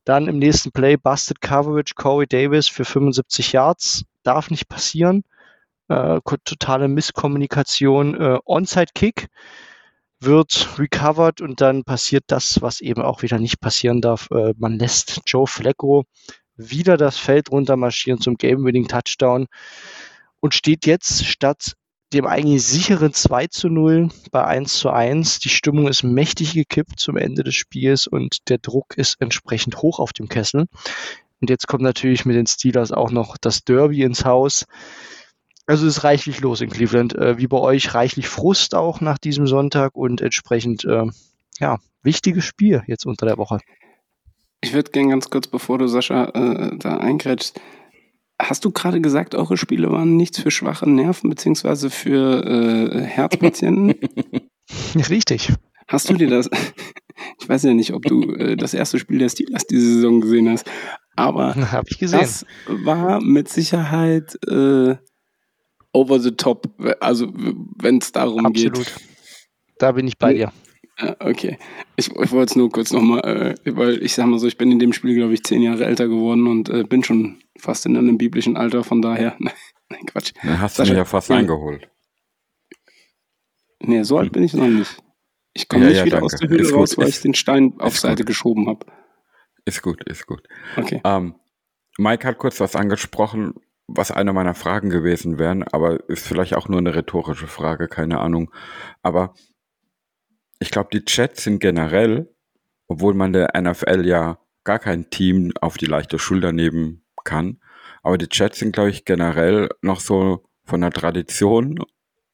Speaker 4: Dann im nächsten Play Busted Coverage, Corey Davis für 75 Yards. Darf nicht passieren. Äh, totale Misskommunikation. Äh, Onside Kick wird recovered und dann passiert das, was eben auch wieder nicht passieren darf. Äh, man lässt Joe Flacco wieder das Feld runtermarschieren zum Game-Winning Touchdown und steht jetzt statt dem eigentlich sicheren 2 zu 0 bei 1 zu 1. Die Stimmung ist mächtig gekippt zum Ende des Spiels und der Druck ist entsprechend hoch auf dem Kessel. Und jetzt kommt natürlich mit den Steelers auch noch das Derby ins Haus. Also ist reichlich los in Cleveland. Äh, wie bei euch reichlich Frust auch nach diesem Sonntag und entsprechend, äh, ja, wichtiges Spiel jetzt unter der Woche.
Speaker 2: Ich würde gerne ganz kurz, bevor du Sascha äh, da eingrätschst, hast du gerade gesagt, eure Spiele waren nichts für schwache Nerven beziehungsweise für äh, Herzpatienten?
Speaker 4: Richtig.
Speaker 2: Hast du dir das? Ich weiß ja nicht, ob du äh, das erste Spiel der Steelers diese Saison gesehen hast, Aber
Speaker 4: Habe ich gesehen.
Speaker 2: das war mit Sicherheit äh, over the top. Also wenn es darum
Speaker 4: Absolut.
Speaker 2: geht.
Speaker 4: Da bin ich bei dir.
Speaker 2: Ja, okay. Ich, ich wollte es nur kurz nochmal, äh, weil ich sag mal so, ich bin in dem Spiel, glaube ich, zehn Jahre älter geworden und äh, bin schon fast in einem biblischen Alter, von daher. Nein, Quatsch.
Speaker 3: Dann hast du mich ja fast eingeholt.
Speaker 2: Nee, so alt bin ich noch nicht. Ich komme
Speaker 3: Ja,
Speaker 2: nicht
Speaker 3: ja,
Speaker 2: wieder
Speaker 3: danke.
Speaker 2: aus der Höhle
Speaker 3: Ist gut,
Speaker 2: raus, weil
Speaker 3: ist-
Speaker 2: ich den Stein auf Seite
Speaker 3: gut.
Speaker 2: geschoben habe.
Speaker 3: Ist gut, ist gut.
Speaker 2: Okay.
Speaker 3: Ähm, Mike hat kurz was angesprochen, was eine meiner Fragen gewesen wären, aber ist vielleicht auch nur eine rhetorische Frage, keine Ahnung. Aber ich glaube, die Chats sind generell, obwohl man der NFL ja gar kein Team auf die leichte Schulter nehmen kann, aber die Chats sind, glaube ich, generell noch so von der Tradition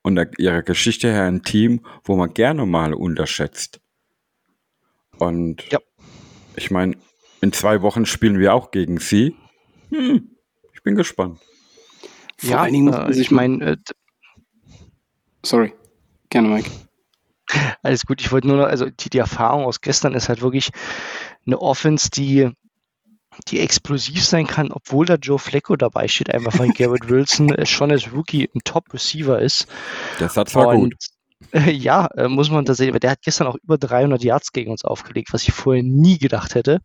Speaker 3: und der, ihrer Geschichte her ein Team, wo man gerne mal unterschätzt. Und
Speaker 4: Ja.
Speaker 3: ich meine, in zwei Wochen spielen wir auch gegen sie. Hm, ich bin gespannt.
Speaker 2: Vor
Speaker 4: ja,
Speaker 2: allen Dingen muss
Speaker 4: äh, ich meine, äh,
Speaker 2: Sorry. Gerne, Mike.
Speaker 4: Alles gut, ich wollte nur noch, also die, die Erfahrung aus gestern ist halt wirklich eine Offense, die, die explosiv sein kann, obwohl da Joe Flacco dabei steht, einfach weil Garrett Wilson äh, schon als Rookie ein Top-Receiver ist.
Speaker 3: Der Satz war
Speaker 4: Und
Speaker 3: gut.
Speaker 4: äh, ja, äh, muss man tatsächlich, weil der hat gestern auch über 300 Yards gegen uns aufgelegt, was ich vorher nie gedacht hätte.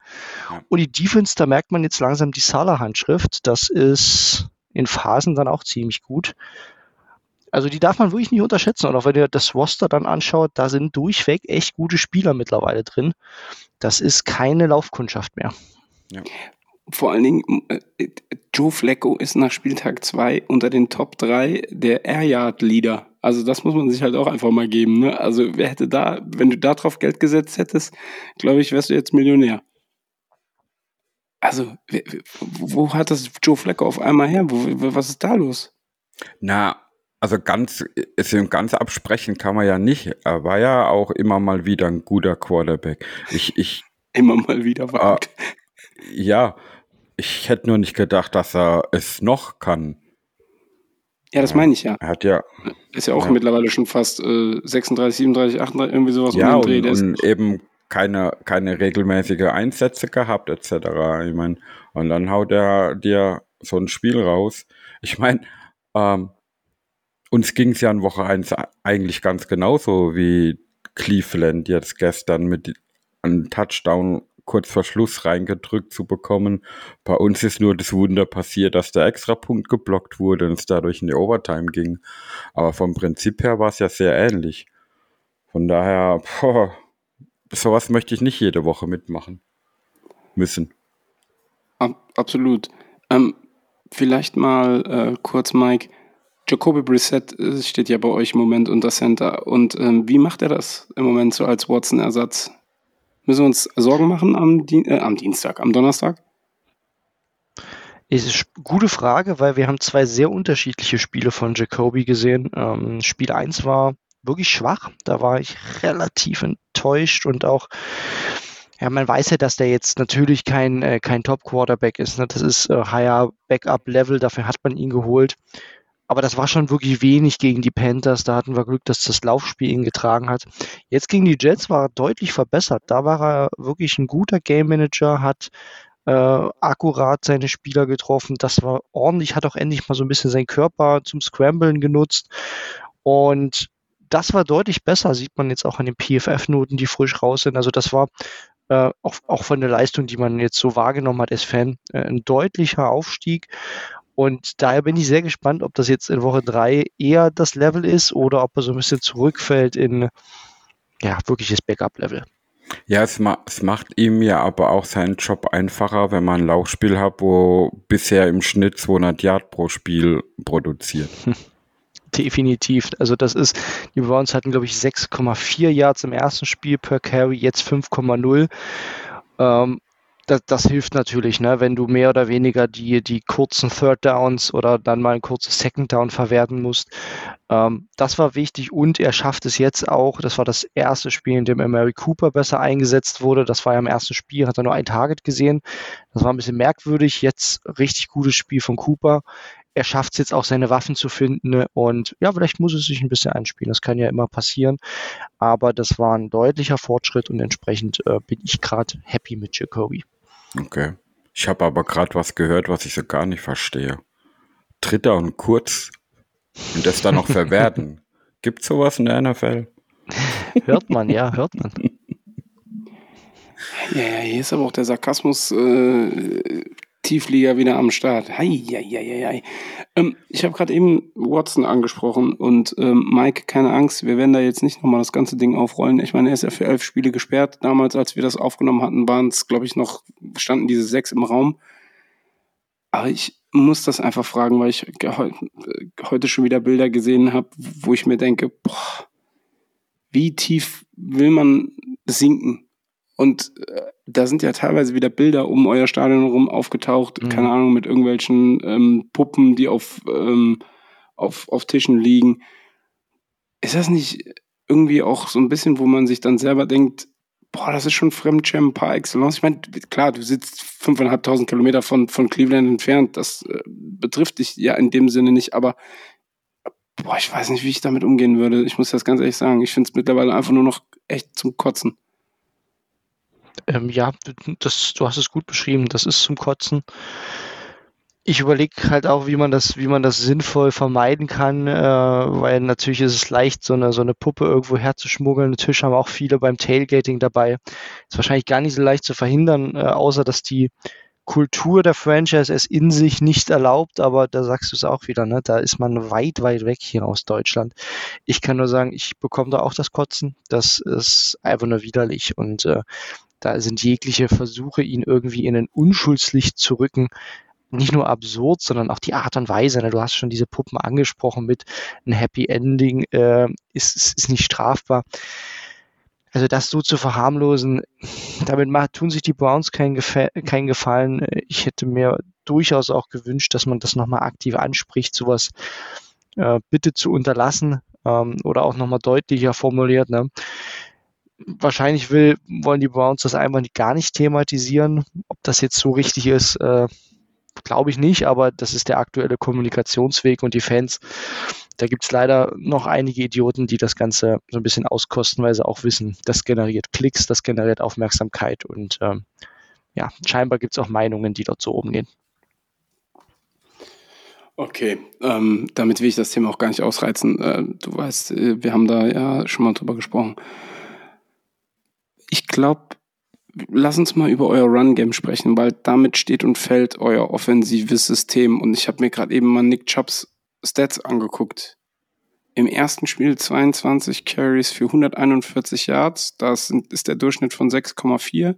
Speaker 4: Und die Defense, da merkt man jetzt langsam die Salah-Handschrift. Das ist in Phasen dann auch ziemlich gut. Also die darf man wirklich nicht unterschätzen. Und auch wenn ihr das Roster dann anschaut, da sind durchweg echt gute Spieler mittlerweile drin. Das ist keine Laufkundschaft mehr.
Speaker 2: Vor allen Dingen, äh, Joe Flacco ist nach Spieltag 2 unter den Top 3 der Air Yard Leader. Also das muss man sich halt auch einfach mal geben. Ne? Also wer hätte da, wenn du da drauf Geld gesetzt hättest, glaube ich, wärst du jetzt Millionär. Also, wo wo hat das Joe Flacco auf einmal her? Wo- was ist da los?
Speaker 3: Na, also ganz, es ihm ganz absprechen kann man ja nicht. Er war ja auch immer mal wieder ein guter Quarterback. Ich, ich,
Speaker 2: Immer mal wieder wagt.
Speaker 3: ja, ich hätte nur nicht gedacht, dass er es noch kann.
Speaker 2: Ja, das meine ich ja.
Speaker 3: Er hat ja,
Speaker 2: Ist ja auch
Speaker 3: Ja.
Speaker 2: mittlerweile schon fast äh, 36, 37, 38, irgendwie sowas
Speaker 3: ja,
Speaker 2: um
Speaker 3: und, und eben keine, keine regelmäßige Einsätze gehabt, etc. Ich meine, und dann haut er dir so ein Spiel raus. Ich meine, ähm, uns ging es ja in Woche 1 eigentlich ganz genauso wie Cleveland jetzt gestern mit einem Touchdown kurz vor Schluss reingedrückt zu bekommen. Bei uns ist nur das Wunder passiert, dass der Extrapunkt geblockt wurde und es dadurch in die Overtime ging. Aber vom Prinzip her war es ja sehr ähnlich. Von daher, boah, sowas möchte ich nicht jede Woche mitmachen müssen.
Speaker 2: Ab, absolut. Ähm, vielleicht mal äh, kurz, Mike. Jacoby Brissett äh, steht ja bei euch im Moment unter Center. Und ähm, wie macht er das im Moment so als Watson-Ersatz? Müssen wir uns Sorgen machen am, Dien äh, am Dienstag, am Donnerstag?
Speaker 4: Ist eine gute Frage, weil wir haben zwei sehr unterschiedliche Spiele von Jacoby gesehen. Ähm, Spiel 1 war wirklich schwach. Da war ich relativ enttäuscht und auch, ja, man weiß ja, dass der jetzt natürlich kein, äh, kein Top-Quarterback ist. Ne? Das ist äh, higher Backup-Level, dafür hat man ihn geholt. Aber das war schon wirklich wenig gegen die Panthers. Da hatten wir Glück, dass das Laufspiel ihn getragen hat. Jetzt gegen die Jets war er deutlich verbessert. Da war er wirklich ein guter Game Manager, hat äh, akkurat seine Spieler getroffen. Das war ordentlich, hat auch endlich mal so ein bisschen seinen Körper zum Scramblen genutzt. Und das war deutlich besser, sieht man jetzt auch an den PFF-Noten, die frisch raus sind. Also das war äh, auch, auch von der Leistung, die man jetzt so wahrgenommen hat als Fan, äh, ein deutlicher Aufstieg. Und daher bin ich sehr gespannt, ob das jetzt in Woche drei eher das Level ist oder ob er so ein bisschen zurückfällt in ja, wirkliches Backup-Level.
Speaker 3: Ja, es, ma es macht ihm ja aber auch seinen Job einfacher, wenn man ein Laufspiel hat, wo bisher im Schnitt 200 Yard pro Spiel produziert.
Speaker 4: Definitiv. Also das ist, die Browns hatten, glaube ich, 6,4 Yards im ersten Spiel per Carry, jetzt 5,0. Ähm, das, das hilft natürlich, ne? wenn du mehr oder weniger die, die kurzen Third Downs oder dann mal ein kurzes Second Down verwerten musst. Ähm, das war wichtig und er schafft es jetzt auch. Das war das erste Spiel, in dem Mary Cooper besser eingesetzt wurde. Das war ja im ersten Spiel, hat er nur ein Target gesehen. Das war ein bisschen merkwürdig. Jetzt richtig gutes Spiel von Cooper er schafft es jetzt auch, seine Waffen zu finden. Ne? Und ja, vielleicht muss es sich ein bisschen einspielen. Das kann ja immer passieren. Aber das war ein deutlicher Fortschritt und entsprechend äh, bin ich gerade happy mit Jacoby.
Speaker 3: Okay. Ich habe aber gerade was gehört, was ich so gar nicht verstehe. Dritter und kurz und das dann noch verwerten. Gibt sowas in der NFL?
Speaker 4: Hört man, ja, hört man.
Speaker 2: Ja, ja, hier ist aber auch der Sarkasmus äh, Tiefliga wieder am Start. Hei, hei, hei, hei. Ähm, ich habe gerade eben Watson angesprochen und ähm, Mike, keine Angst, wir werden da jetzt nicht nochmal das ganze Ding aufrollen. Ich meine, er ist ja für elf Spiele gesperrt. Damals, als wir das aufgenommen hatten, waren es, glaube ich, noch, standen diese sechs im Raum. Aber ich muss das einfach fragen, weil ich heute schon wieder Bilder gesehen habe, wo ich mir denke, boah, wie tief will man sinken? Und äh, da sind ja teilweise wieder Bilder um euer Stadion herum aufgetaucht, mhm. keine Ahnung, mit irgendwelchen ähm, Puppen, die auf, ähm, auf, auf Tischen liegen. Ist das nicht irgendwie auch so ein bisschen, wo man sich dann selber denkt, boah, das ist schon Fremdschirm par excellence. Ich meine, klar, du sitzt fünfeinhalbtausend Kilometer von, von Cleveland entfernt. Das äh, betrifft dich ja in dem Sinne nicht, aber boah, ich weiß nicht, wie ich damit umgehen würde. Ich muss das ganz ehrlich sagen. Ich finde es mittlerweile einfach nur noch echt zum Kotzen.
Speaker 4: Ähm, ja, das, du hast es gut beschrieben. Das ist zum Kotzen. Ich überlege halt auch, wie man das, wie man das sinnvoll vermeiden kann, äh, weil natürlich ist es leicht, so eine, so eine Puppe irgendwo herzuschmuggeln. Natürlich haben auch viele beim Tailgating dabei. Ist wahrscheinlich gar nicht so leicht zu verhindern, äh, außer dass die Kultur der Franchise es in sich nicht erlaubt, aber da sagst du es auch wieder, ne? Da ist man weit, weit weg hier aus Deutschland. Ich kann nur sagen, ich bekomme da auch das Kotzen. Das ist einfach nur widerlich und äh, da sind jegliche Versuche, ihn irgendwie in ein Unschuldslicht zu rücken, nicht nur absurd, sondern auch die Art und Weise. Ne? Du hast schon diese Puppen angesprochen mit ein Happy Ending äh, ist, ist nicht strafbar. Also das so zu verharmlosen, damit tun sich die Browns keinen kein Gefallen. Ich hätte mir durchaus auch gewünscht, dass man das nochmal aktiv anspricht, sowas äh, bitte zu unterlassen ähm, oder auch nochmal deutlicher formuliert. Ne? Wahrscheinlich will, wollen die Browns das einfach gar nicht thematisieren. Ob das jetzt so richtig ist, äh, glaube ich nicht, aber das ist der aktuelle Kommunikationsweg und die Fans, da gibt es leider noch einige Idioten, die das Ganze so ein bisschen auskosten, weil sie auch wissen, das generiert Klicks, das generiert Aufmerksamkeit und ähm, ja, scheinbar gibt es auch Meinungen, die dort so oben gehen.
Speaker 2: Okay, ähm, damit will ich das Thema auch gar nicht ausreizen. Äh, du weißt, äh, wir haben da ja schon mal drüber gesprochen ich glaube, lass uns mal über euer Run-Game sprechen, weil damit steht und fällt euer offensives System. Und ich habe mir gerade eben mal Nick Chubbs Stats angeguckt. Im ersten Spiel 22 Carries für 141 Yards, das ist der Durchschnitt von 6,4.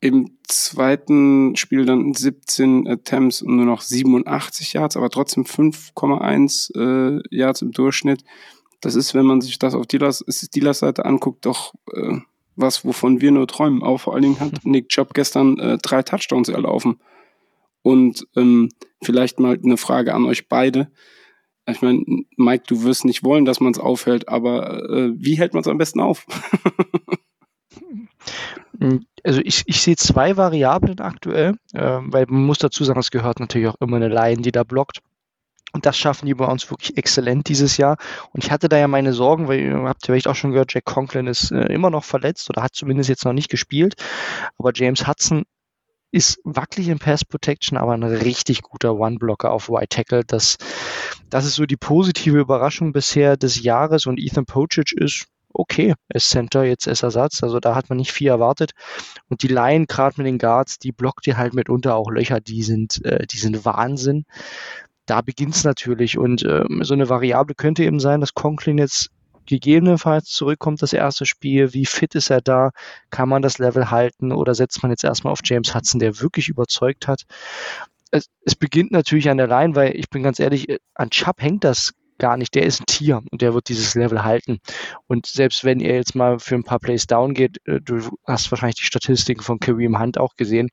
Speaker 2: Im zweiten Spiel dann 17 Attempts und nur noch 87 Yards, aber trotzdem 5,1 äh, Yards im Durchschnitt. Das ist, wenn man sich das auf Dealers, Dealers Seite anguckt, doch äh, was, wovon wir nur träumen. Aber vor allen Dingen hat Nick Chubb gestern äh, drei Touchdowns erlaufen. Und ähm, vielleicht mal eine Frage an euch beide. Ich meine, Mike, du wirst nicht wollen, dass man es aufhält, aber äh, wie hält man es am besten auf?
Speaker 4: also ich, ich sehe zwei Variablen aktuell, äh, weil man muss dazu sagen, es gehört natürlich auch immer eine Line, die da blockt. Und das schaffen die bei uns wirklich exzellent dieses Jahr. Und ich hatte da ja meine Sorgen, weil ihr habt vielleicht auch schon gehört, Jack Conklin ist äh, immer noch verletzt oder hat zumindest jetzt noch nicht gespielt. Aber James Hudson ist wackelig in Pass Protection, aber ein richtig guter One-Blocker auf White Tackle. Das, das ist so die positive Überraschung bisher des Jahres und Ethan Pocic ist okay als Center jetzt als Ersatz. Also da hat man nicht viel erwartet. Und die Line, gerade mit den Guards, die blockt dir halt mitunter auch Löcher, die sind, äh, die sind Wahnsinn da beginnt es natürlich. Und ähm, so eine Variable könnte eben sein, dass Conklin jetzt gegebenenfalls zurückkommt, das erste Spiel. Wie fit ist er da? Kann man das Level halten oder setzt man jetzt erstmal auf James Hudson, der wirklich überzeugt hat? Es, es beginnt natürlich an der Line, weil ich bin ganz ehrlich, äh, an Chubb hängt das gar nicht. Der ist ein Tier und der wird dieses Level halten. Und selbst wenn er jetzt mal für ein paar Plays down geht, äh, du hast wahrscheinlich die Statistiken von Kareem Hunt auch gesehen,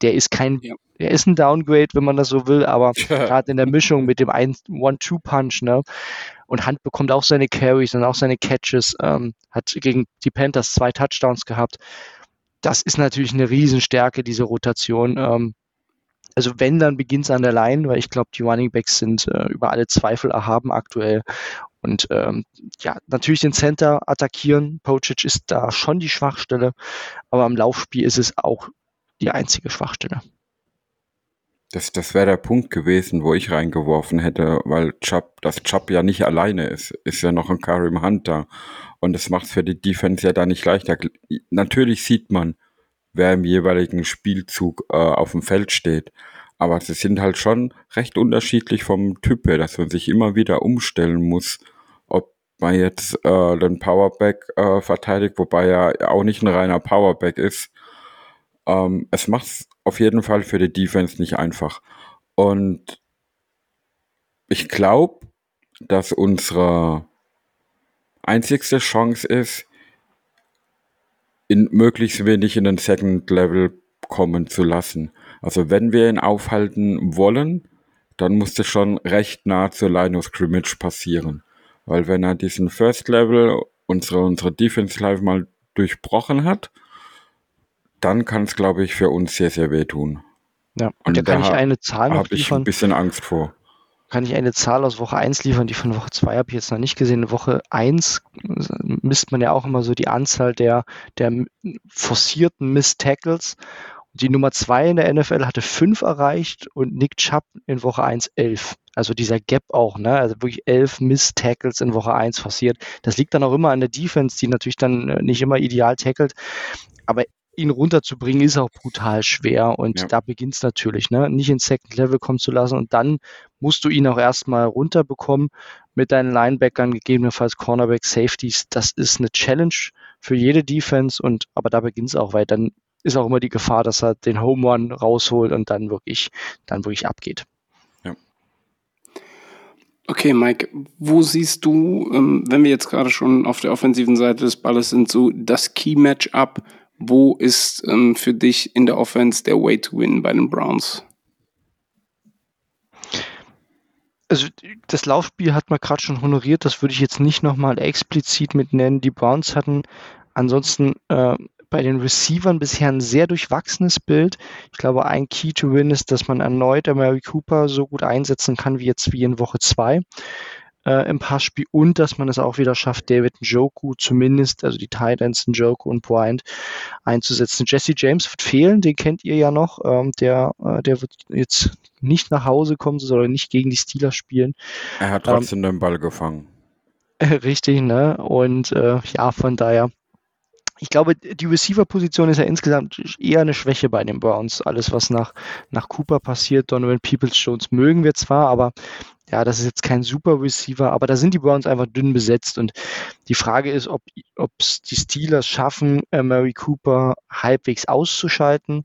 Speaker 4: der ist kein, ja. er ist ein Downgrade, wenn man das so will, aber gerade in der Mischung mit dem One-Two-Punch, ne? Und Hunt bekommt auch seine Carries und auch seine Catches, ähm, hat gegen die Panthers zwei Touchdowns gehabt. Das ist natürlich eine Riesenstärke, diese Rotation. Ähm, also wenn, dann beginnt es an der Line, weil ich glaube, die Running Backs sind äh, über alle Zweifel erhaben aktuell. Und ähm, ja, natürlich den Center attackieren. Pocic ist da schon die Schwachstelle, aber im Laufspiel ist es auch die einzige Schwachstelle.
Speaker 3: Das, das wäre der Punkt gewesen, wo ich reingeworfen hätte, weil Chubb, das Chubb ja nicht alleine ist, ist ja noch ein Karim Hunter. Und das macht es für die Defense ja da nicht leichter. Natürlich sieht man, wer im jeweiligen Spielzug äh, auf dem Feld steht. Aber sie sind halt schon recht unterschiedlich vom Typ her, dass man sich immer wieder umstellen muss, ob man jetzt äh, den Powerback äh, verteidigt, wobei er auch nicht ein reiner Powerback ist. Ähm, es macht es auf jeden Fall für die Defense nicht einfach. Und ich glaube, dass unsere einzigste Chance ist, in möglichst wenig in den Second Level kommen zu lassen. Also wenn wir ihn aufhalten wollen, dann muss das schon recht nah zur Line of Scrimmage passieren. Weil wenn er diesen First Level, unsere, unsere Defense Live mal durchbrochen hat, dann kann es, glaube ich, für uns sehr, sehr wehtun.
Speaker 4: Ja, und, und da kann ich eine Zahl noch
Speaker 3: liefern. habe ich ein bisschen Angst vor.
Speaker 4: Kann ich eine Zahl aus Woche 1 liefern, die von Woche 2 habe ich jetzt noch nicht gesehen. In Woche 1 misst man ja auch immer so die Anzahl der, der forcierten Miss-Tackles die Nummer zwei in der NFL hatte fünf erreicht und Nick Chubb in Woche eins elf. Also dieser Gap auch, ne? Also wirklich elf Miss-Tackles in Woche eins passiert. Das liegt dann auch immer an der Defense, die natürlich dann äh, nicht immer ideal tackelt. Aber ihn runterzubringen ist auch brutal schwer und ja. da beginnt es natürlich, ne? Nicht ins Second Level kommen zu lassen und dann musst du ihn auch erstmal runterbekommen mit deinen Linebackern, gegebenenfalls Cornerback, Safeties. Das ist eine Challenge für jede Defense und aber da beginnt es auch, weil dann ist auch immer die Gefahr, dass er den Home Run rausholt und dann wirklich, dann wirklich abgeht. Ja.
Speaker 2: Okay, Mike, wo siehst du, ähm, wenn wir jetzt gerade schon auf der offensiven Seite des Balles sind, so das Key Matchup, wo ist ähm, für dich in der Offense der Way to Win bei den Browns?
Speaker 4: Also das Laufspiel hat man gerade schon honoriert, das würde ich jetzt nicht nochmal explizit mit nennen. Die Browns hatten ansonsten äh, bei den Receivern bisher ein sehr durchwachsenes Bild. Ich glaube, ein Key to Win ist, dass man erneut Mary Cooper so gut einsetzen kann wie jetzt wie in Woche 2 äh, im Passspiel und dass man es auch wieder schafft, David Njoku zumindest, also die Titans Njoku und Bryant einzusetzen. Jesse James wird fehlen, den kennt ihr ja noch. Ähm, der, äh, der wird jetzt nicht nach Hause kommen, soll nicht gegen die Steelers spielen.
Speaker 3: Er hat trotzdem ähm, den Ball gefangen.
Speaker 4: Richtig, ne? Und äh, ja, von daher ich glaube, die Receiver-Position ist ja insgesamt eher eine Schwäche bei den Browns. Alles, was nach, nach Cooper passiert, Donovan Peoples-Jones mögen wir zwar, aber ja, das ist jetzt kein super Receiver, aber da sind die Browns einfach dünn besetzt. Und die Frage ist, ob es die Steelers schaffen, äh, Mary Cooper halbwegs auszuschalten.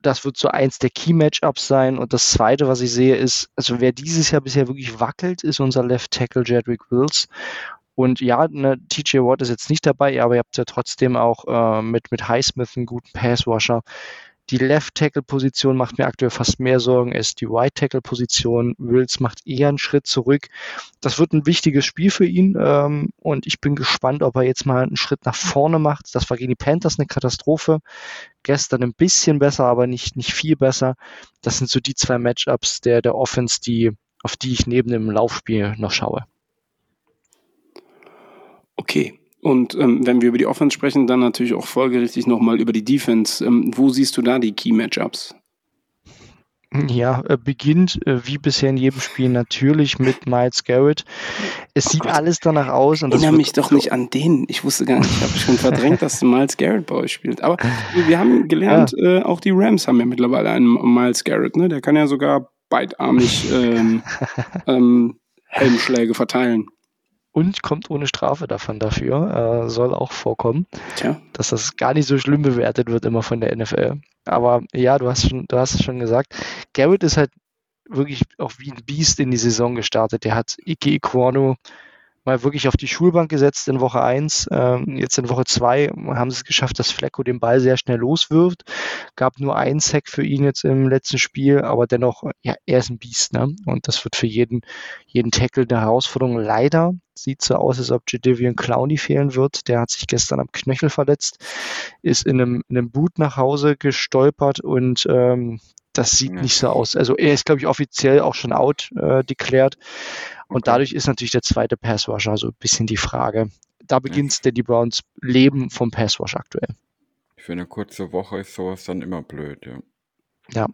Speaker 4: Das wird so eins der Key-Matchups sein. Und das zweite, was ich sehe, ist, also wer dieses Jahr bisher wirklich wackelt, ist unser Left Tackle Jedrick Wills. Und ja, ne, TJ Watt ist jetzt nicht dabei, aber ihr habt ja trotzdem auch äh, mit, mit Highsmith einen guten Passwasher. Die Left-Tackle-Position macht mir aktuell fast mehr Sorgen als die Right-Tackle-Position. Wills macht eher einen Schritt zurück. Das wird ein wichtiges Spiel für ihn ähm, und ich bin gespannt, ob er jetzt mal einen Schritt nach vorne macht. Das war gegen die Panthers eine Katastrophe. Gestern ein bisschen besser, aber nicht, nicht viel besser. Das sind so die zwei Matchups der, der Offense, die, auf die ich neben dem Laufspiel noch schaue.
Speaker 2: Okay. Und ähm, wenn wir über die Offense sprechen, dann natürlich auch folgerichtig nochmal über die Defense. Ähm, wo siehst du da die Key Matchups?
Speaker 4: Ja, äh, beginnt äh, wie bisher in jedem Spiel natürlich mit Miles Garrett. Es oh sieht Gott. alles danach aus.
Speaker 2: Und Erinnere mich doch nicht an den. Ich wusste gar nicht, ich habe schon verdrängt, dass Miles Garrett bei euch spielt. Aber wir haben gelernt, ja. äh, auch die Rams haben ja mittlerweile einen Miles Garrett. Ne? Der kann ja sogar beidarmig ähm, ähm, Helmschläge verteilen
Speaker 4: und kommt ohne Strafe davon dafür. Äh, soll auch vorkommen, Tja. dass das gar nicht so schlimm bewertet wird immer von der NFL. Aber ja, du hast schon, du hast es schon gesagt. Garrett ist halt wirklich auch wie ein Biest in die Saison gestartet. Der hat Ike Iquano mal wirklich auf die Schulbank gesetzt in Woche 1. Ähm, jetzt in Woche 2 haben sie es geschafft, dass Flecko den Ball sehr schnell loswirft. Gab nur einen Sack für ihn jetzt im letzten Spiel, aber dennoch, ja, er ist ein Biest, ne? Und das wird für jeden, jeden Tackle eine Herausforderung. Leider sieht so aus, als ob Jadavian Clowney fehlen wird. Der hat sich gestern am Knöchel verletzt, ist in einem, in einem Boot nach Hause gestolpert und ähm, das sieht ja. nicht so aus. Also er ist, glaube ich, offiziell auch schon out äh, deklärt. Und dadurch ist natürlich der zweite Passwasher so ein bisschen die Frage. Da beginnt ja. denn die Browns leben vom Passwash aktuell.
Speaker 3: Für eine kurze Woche ist sowas dann immer blöd, ja.
Speaker 4: Ja.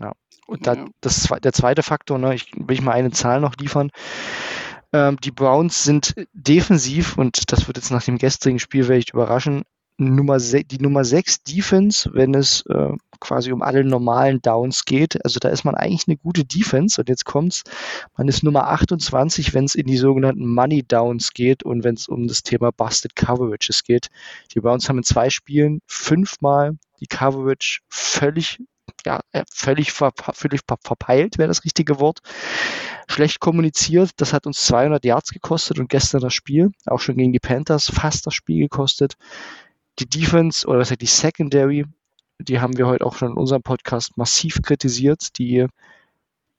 Speaker 4: Ja. Und da, das, der zweite Faktor, ne, ich will ich mal eine Zahl noch liefern. Ähm, die Browns sind defensiv, und das wird jetzt nach dem gestrigen Spiel vielleicht überraschen, Nummer die Nummer 6 Defense, wenn es äh, quasi um alle normalen Downs geht. Also da ist man eigentlich eine gute Defense. Und jetzt kommt's, man ist Nummer 28, wenn es in die sogenannten Money Downs geht und wenn es um das Thema Busted Coverages geht. Die Browns haben in zwei Spielen fünfmal die Coverage völlig ja, äh, völlig, ver völlig ver verpeilt, wäre das richtige Wort. Schlecht kommuniziert, das hat uns 200 Yards gekostet und gestern das Spiel, auch schon gegen die Panthers, fast das Spiel gekostet. Die Defense oder was heißt die Secondary, die haben wir heute auch schon in unserem Podcast massiv kritisiert. Die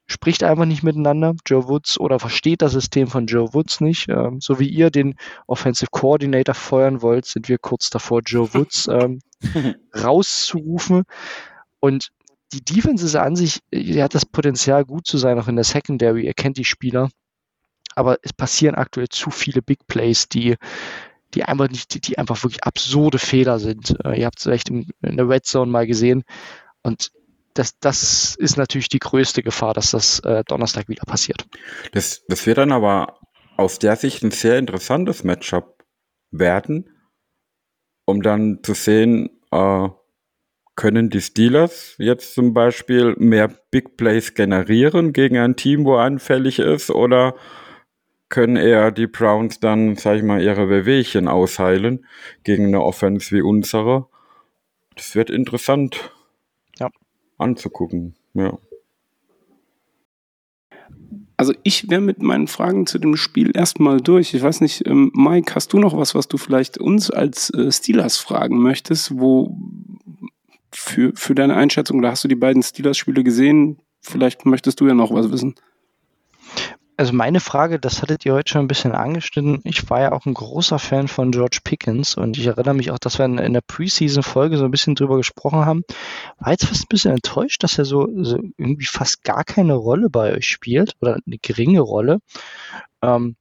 Speaker 4: spricht einfach nicht miteinander. Joe Woods oder versteht das System von Joe Woods nicht. Ähm, so wie ihr den Offensive Coordinator feuern wollt, sind wir kurz davor, Joe Woods ähm, rauszurufen. Und die Defense ist an sich, die hat das Potenzial, gut zu sein, auch in der Secondary. Er kennt die Spieler. Aber es passieren aktuell zu viele Big Plays, die, die einfach nicht, die, einfach wirklich absurde Fehler sind. Äh, ihr habt es vielleicht in, in der Red Zone mal gesehen. Und das, das ist natürlich die größte Gefahr, dass das äh, Donnerstag wieder passiert.
Speaker 3: Das, das wird dann aber aus der Sicht ein sehr interessantes Matchup werden, um dann zu sehen, äh, können die Steelers jetzt zum Beispiel mehr Big Plays generieren gegen ein Team, wo anfällig ist, oder können eher die Browns dann, sag ich mal, ihre Wehwehchen ausheilen gegen eine Offense wie unsere? Das wird interessant ja. anzugucken, ja.
Speaker 2: Also ich wäre mit meinen Fragen zu dem Spiel erstmal durch. Ich weiß nicht, ähm, Mike, hast du noch was, was du vielleicht uns als äh, Steelers fragen möchtest, wo für, für deine Einschätzung, da hast du die beiden Steelers-Spiele gesehen. Vielleicht möchtest du ja noch was wissen.
Speaker 4: Also meine Frage, das hattet ihr heute schon ein bisschen angeschnitten. Ich war ja auch ein großer Fan von George Pickens und ich erinnere mich auch, dass wir in der Preseason-Folge so ein bisschen drüber gesprochen haben. War jetzt fast ein bisschen enttäuscht, dass er so, so irgendwie fast gar keine Rolle bei euch spielt oder eine geringe Rolle. Ähm,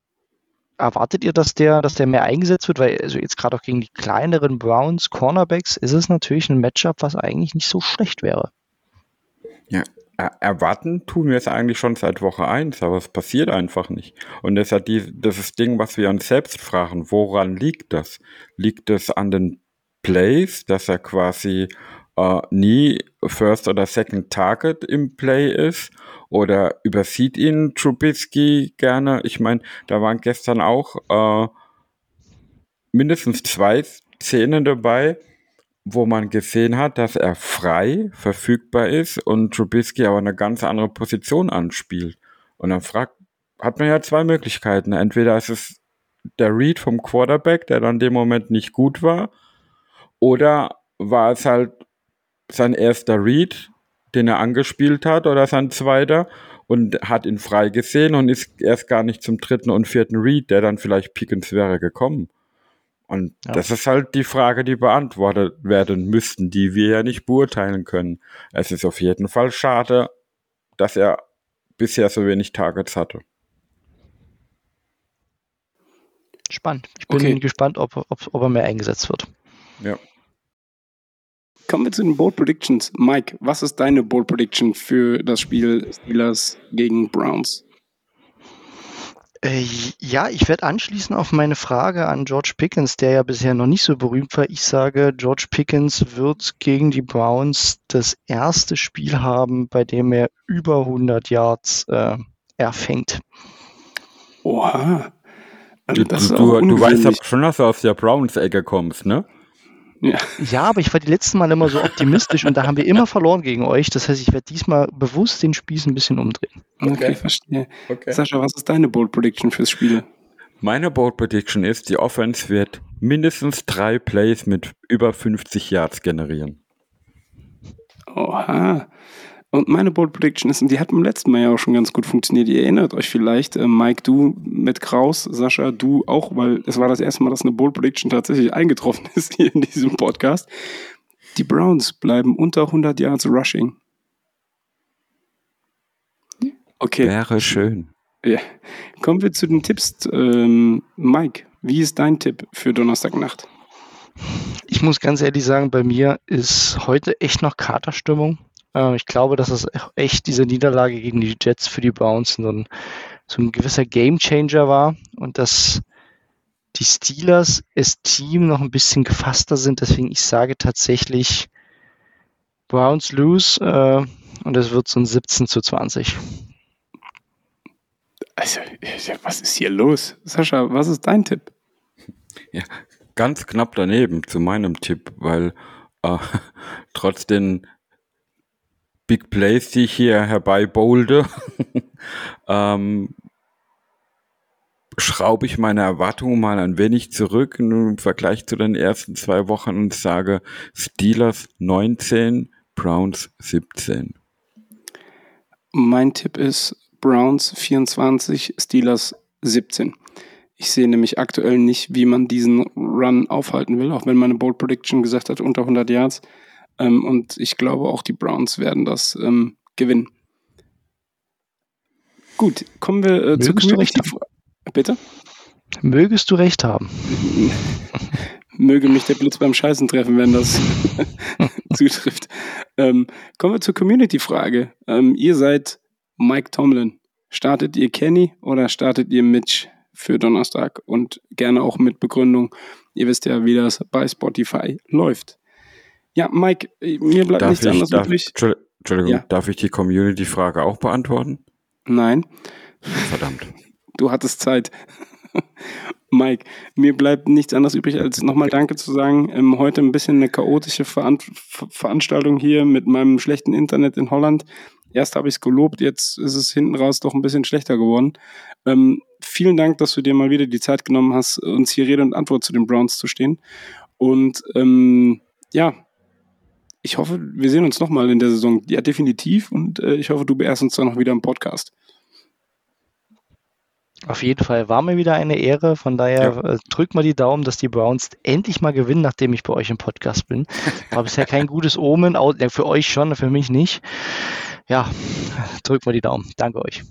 Speaker 4: erwartet ihr, dass der, dass der mehr eingesetzt wird? Weil also jetzt gerade auch gegen die kleineren Browns Cornerbacks ist es natürlich ein Matchup, was eigentlich nicht so schlecht wäre.
Speaker 3: Ja, erwarten tun wir es eigentlich schon seit Woche 1, aber es passiert einfach nicht. Und das ist ja die, das ist Ding, was wir uns selbst fragen, woran liegt das? Liegt es an den Plays, dass er quasi äh, nie First oder Second Target im Play ist? Oder übersieht ihn Trubisky gerne? Ich meine, da waren gestern auch äh, mindestens zwei Szenen dabei, wo man gesehen hat, dass er frei verfügbar ist und Trubisky aber eine ganz andere Position anspielt. Und dann fragt, hat man ja zwei Möglichkeiten. Entweder ist es der Read vom Quarterback, der dann dem Moment nicht gut war, oder war es halt sein erster Read, den er angespielt hat, oder sein zweiter, und hat ihn frei gesehen und ist erst gar nicht zum dritten und vierten Read, der dann vielleicht Pickens wäre gekommen. Und ja. das ist halt die Frage, die beantwortet werden müssten, die wir ja nicht beurteilen können. Es ist auf jeden Fall schade, dass er bisher so wenig Targets hatte.
Speaker 4: Spannend. Ich bin okay. gespannt, ob, ob, ob er mehr eingesetzt wird.
Speaker 3: Ja.
Speaker 2: Kommen wir zu den Bold Predictions. Mike, was ist deine Bold Prediction für das Spiel Steelers gegen Browns?
Speaker 4: Äh, ja, ich werde anschließen auf meine Frage an George Pickens, der ja bisher noch nicht so berühmt war. Ich sage, George Pickens wird gegen die Browns das erste Spiel haben, bei dem er über 100 Yards äh, erfängt.
Speaker 2: Oha.
Speaker 3: Also du, du, du weißt aber schon, dass du aus der Browns-Ecke kommst, ne?
Speaker 4: Ja. ja, aber ich war die letzten Mal immer so optimistisch und da haben wir immer verloren gegen euch. Das heißt, ich werde diesmal bewusst den Spieß ein bisschen umdrehen.
Speaker 2: Okay, okay verstehe. Okay. Sascha, was ist deine Bold Prediction fürs Spiel?
Speaker 3: Meine Bold Prediction ist, die Offense wird mindestens drei Plays mit über 50 Yards generieren.
Speaker 2: Oha. Und meine Bold Prediction ist, und die hat beim letzten Mal ja auch schon ganz gut funktioniert. Ihr erinnert euch vielleicht, äh, Mike, du mit Kraus, Sascha, du auch, weil es war das erste Mal, dass eine Bold Prediction tatsächlich eingetroffen ist hier in diesem Podcast. Die Browns bleiben unter 100 Yards Rushing.
Speaker 3: Okay. Wäre schön.
Speaker 2: Ja. Kommen wir zu den Tipps. Ähm, Mike, wie ist dein Tipp für Donnerstagnacht?
Speaker 4: Ich muss ganz ehrlich sagen, bei mir ist heute echt noch Katerstimmung Äh, ich glaube, dass es echt diese Niederlage gegen die Jets für die Browns so ein, so ein gewisser Gamechanger war und dass die Steelers als Team noch ein bisschen gefasster sind. Deswegen ich sage tatsächlich Browns lose äh, und es wird so ein 17 zu 20.
Speaker 2: Also, was ist hier los? Sascha, was ist dein Tipp?
Speaker 3: Ja, ganz knapp daneben zu meinem Tipp, weil äh, trotz den Big Plays, die ich hier herbeibolde, ähm, schraube ich meine Erwartungen mal ein wenig zurück im Vergleich zu den ersten zwei Wochen und sage Steelers 19, Browns 17.
Speaker 2: Mein Tipp ist Browns 24, Steelers 17. Ich sehe nämlich aktuell nicht, wie man diesen Run aufhalten will, auch wenn meine Bold Prediction gesagt hat, unter 100 Yards. Ähm, und ich glaube, auch die Browns werden das ähm, gewinnen. Gut, kommen wir äh, zur Community. Bitte?
Speaker 4: Mögest du recht haben.
Speaker 2: Möge mich der Blitz beim Scheißen treffen, wenn das zutrifft. Ähm, kommen wir zur Community-Frage. Ähm, ihr seid Mike Tomlin. Startet ihr Kenny oder startet ihr Mitch für Donnerstag? Und gerne auch mit Begründung. Ihr wisst ja, wie das bei Spotify läuft. Ja, Mike, mir bleibt darf nichts ich, anderes
Speaker 3: darf, übrig. Entschuldigung, ja. darf ich die Community-Frage auch beantworten?
Speaker 2: Nein.
Speaker 3: Verdammt.
Speaker 2: Du hattest Zeit. Mike, mir bleibt nichts anderes übrig, als nochmal Danke zu sagen. Ähm, heute ein bisschen eine chaotische Veran Veranstaltung hier mit meinem schlechten Internet in Holland. Erst habe ich es gelobt, jetzt ist es hinten raus doch ein bisschen schlechter geworden. Ähm, vielen Dank, dass du dir mal wieder die Zeit genommen hast, uns hier Rede und Antwort zu den Browns zu stehen. Und ähm, ja, ich hoffe, wir sehen uns nochmal in der Saison. Ja, definitiv. Und äh, ich hoffe, du beehrst uns dann noch wieder im Podcast.
Speaker 4: Auf jeden Fall war mir wieder eine Ehre. Von daher ja. äh, drückt mal die Daumen, dass die Browns endlich mal gewinnen, nachdem ich bei euch im Podcast bin. War bisher kein gutes Omen, für euch schon, für mich nicht. Ja, drückt mal die Daumen. Danke euch.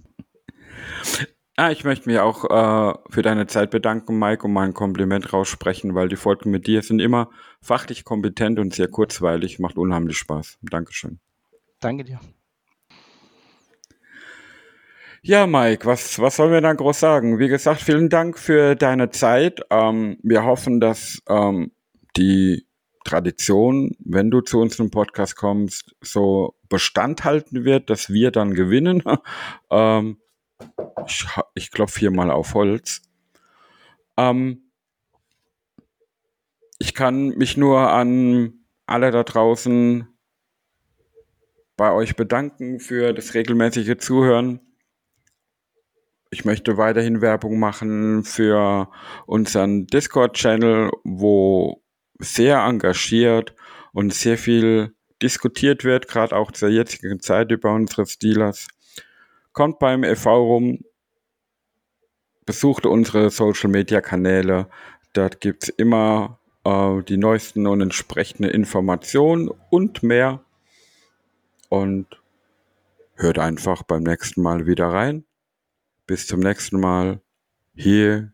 Speaker 3: Ah, ich möchte mich auch äh, für deine Zeit bedanken, Mike, und mein Kompliment raussprechen, weil die Folgen mit dir sind immer fachlich kompetent und sehr kurzweilig. Macht unheimlich Spaß. Dankeschön.
Speaker 4: Danke dir.
Speaker 3: Ja, Mike, was, was sollen wir dann groß sagen? Wie gesagt, vielen Dank für deine Zeit. Ähm, wir hoffen, dass ähm, die Tradition, wenn du zu uns im Podcast kommst, so Bestand halten wird, dass wir dann gewinnen. ähm, ich, ich klopfe hier mal auf Holz. Ähm, ich kann mich nur an alle da draußen bei euch bedanken für das regelmäßige Zuhören. Ich möchte weiterhin Werbung machen für unseren Discord-Channel, wo sehr engagiert und sehr viel diskutiert wird, gerade auch zur jetzigen Zeit über unsere Steelers. Kommt beim EV rum, besucht unsere Social-Media-Kanäle. Dort gibt es immer äh, die neuesten und entsprechenden Informationen und mehr. Und hört einfach beim nächsten Mal wieder rein. Bis zum nächsten Mal. Here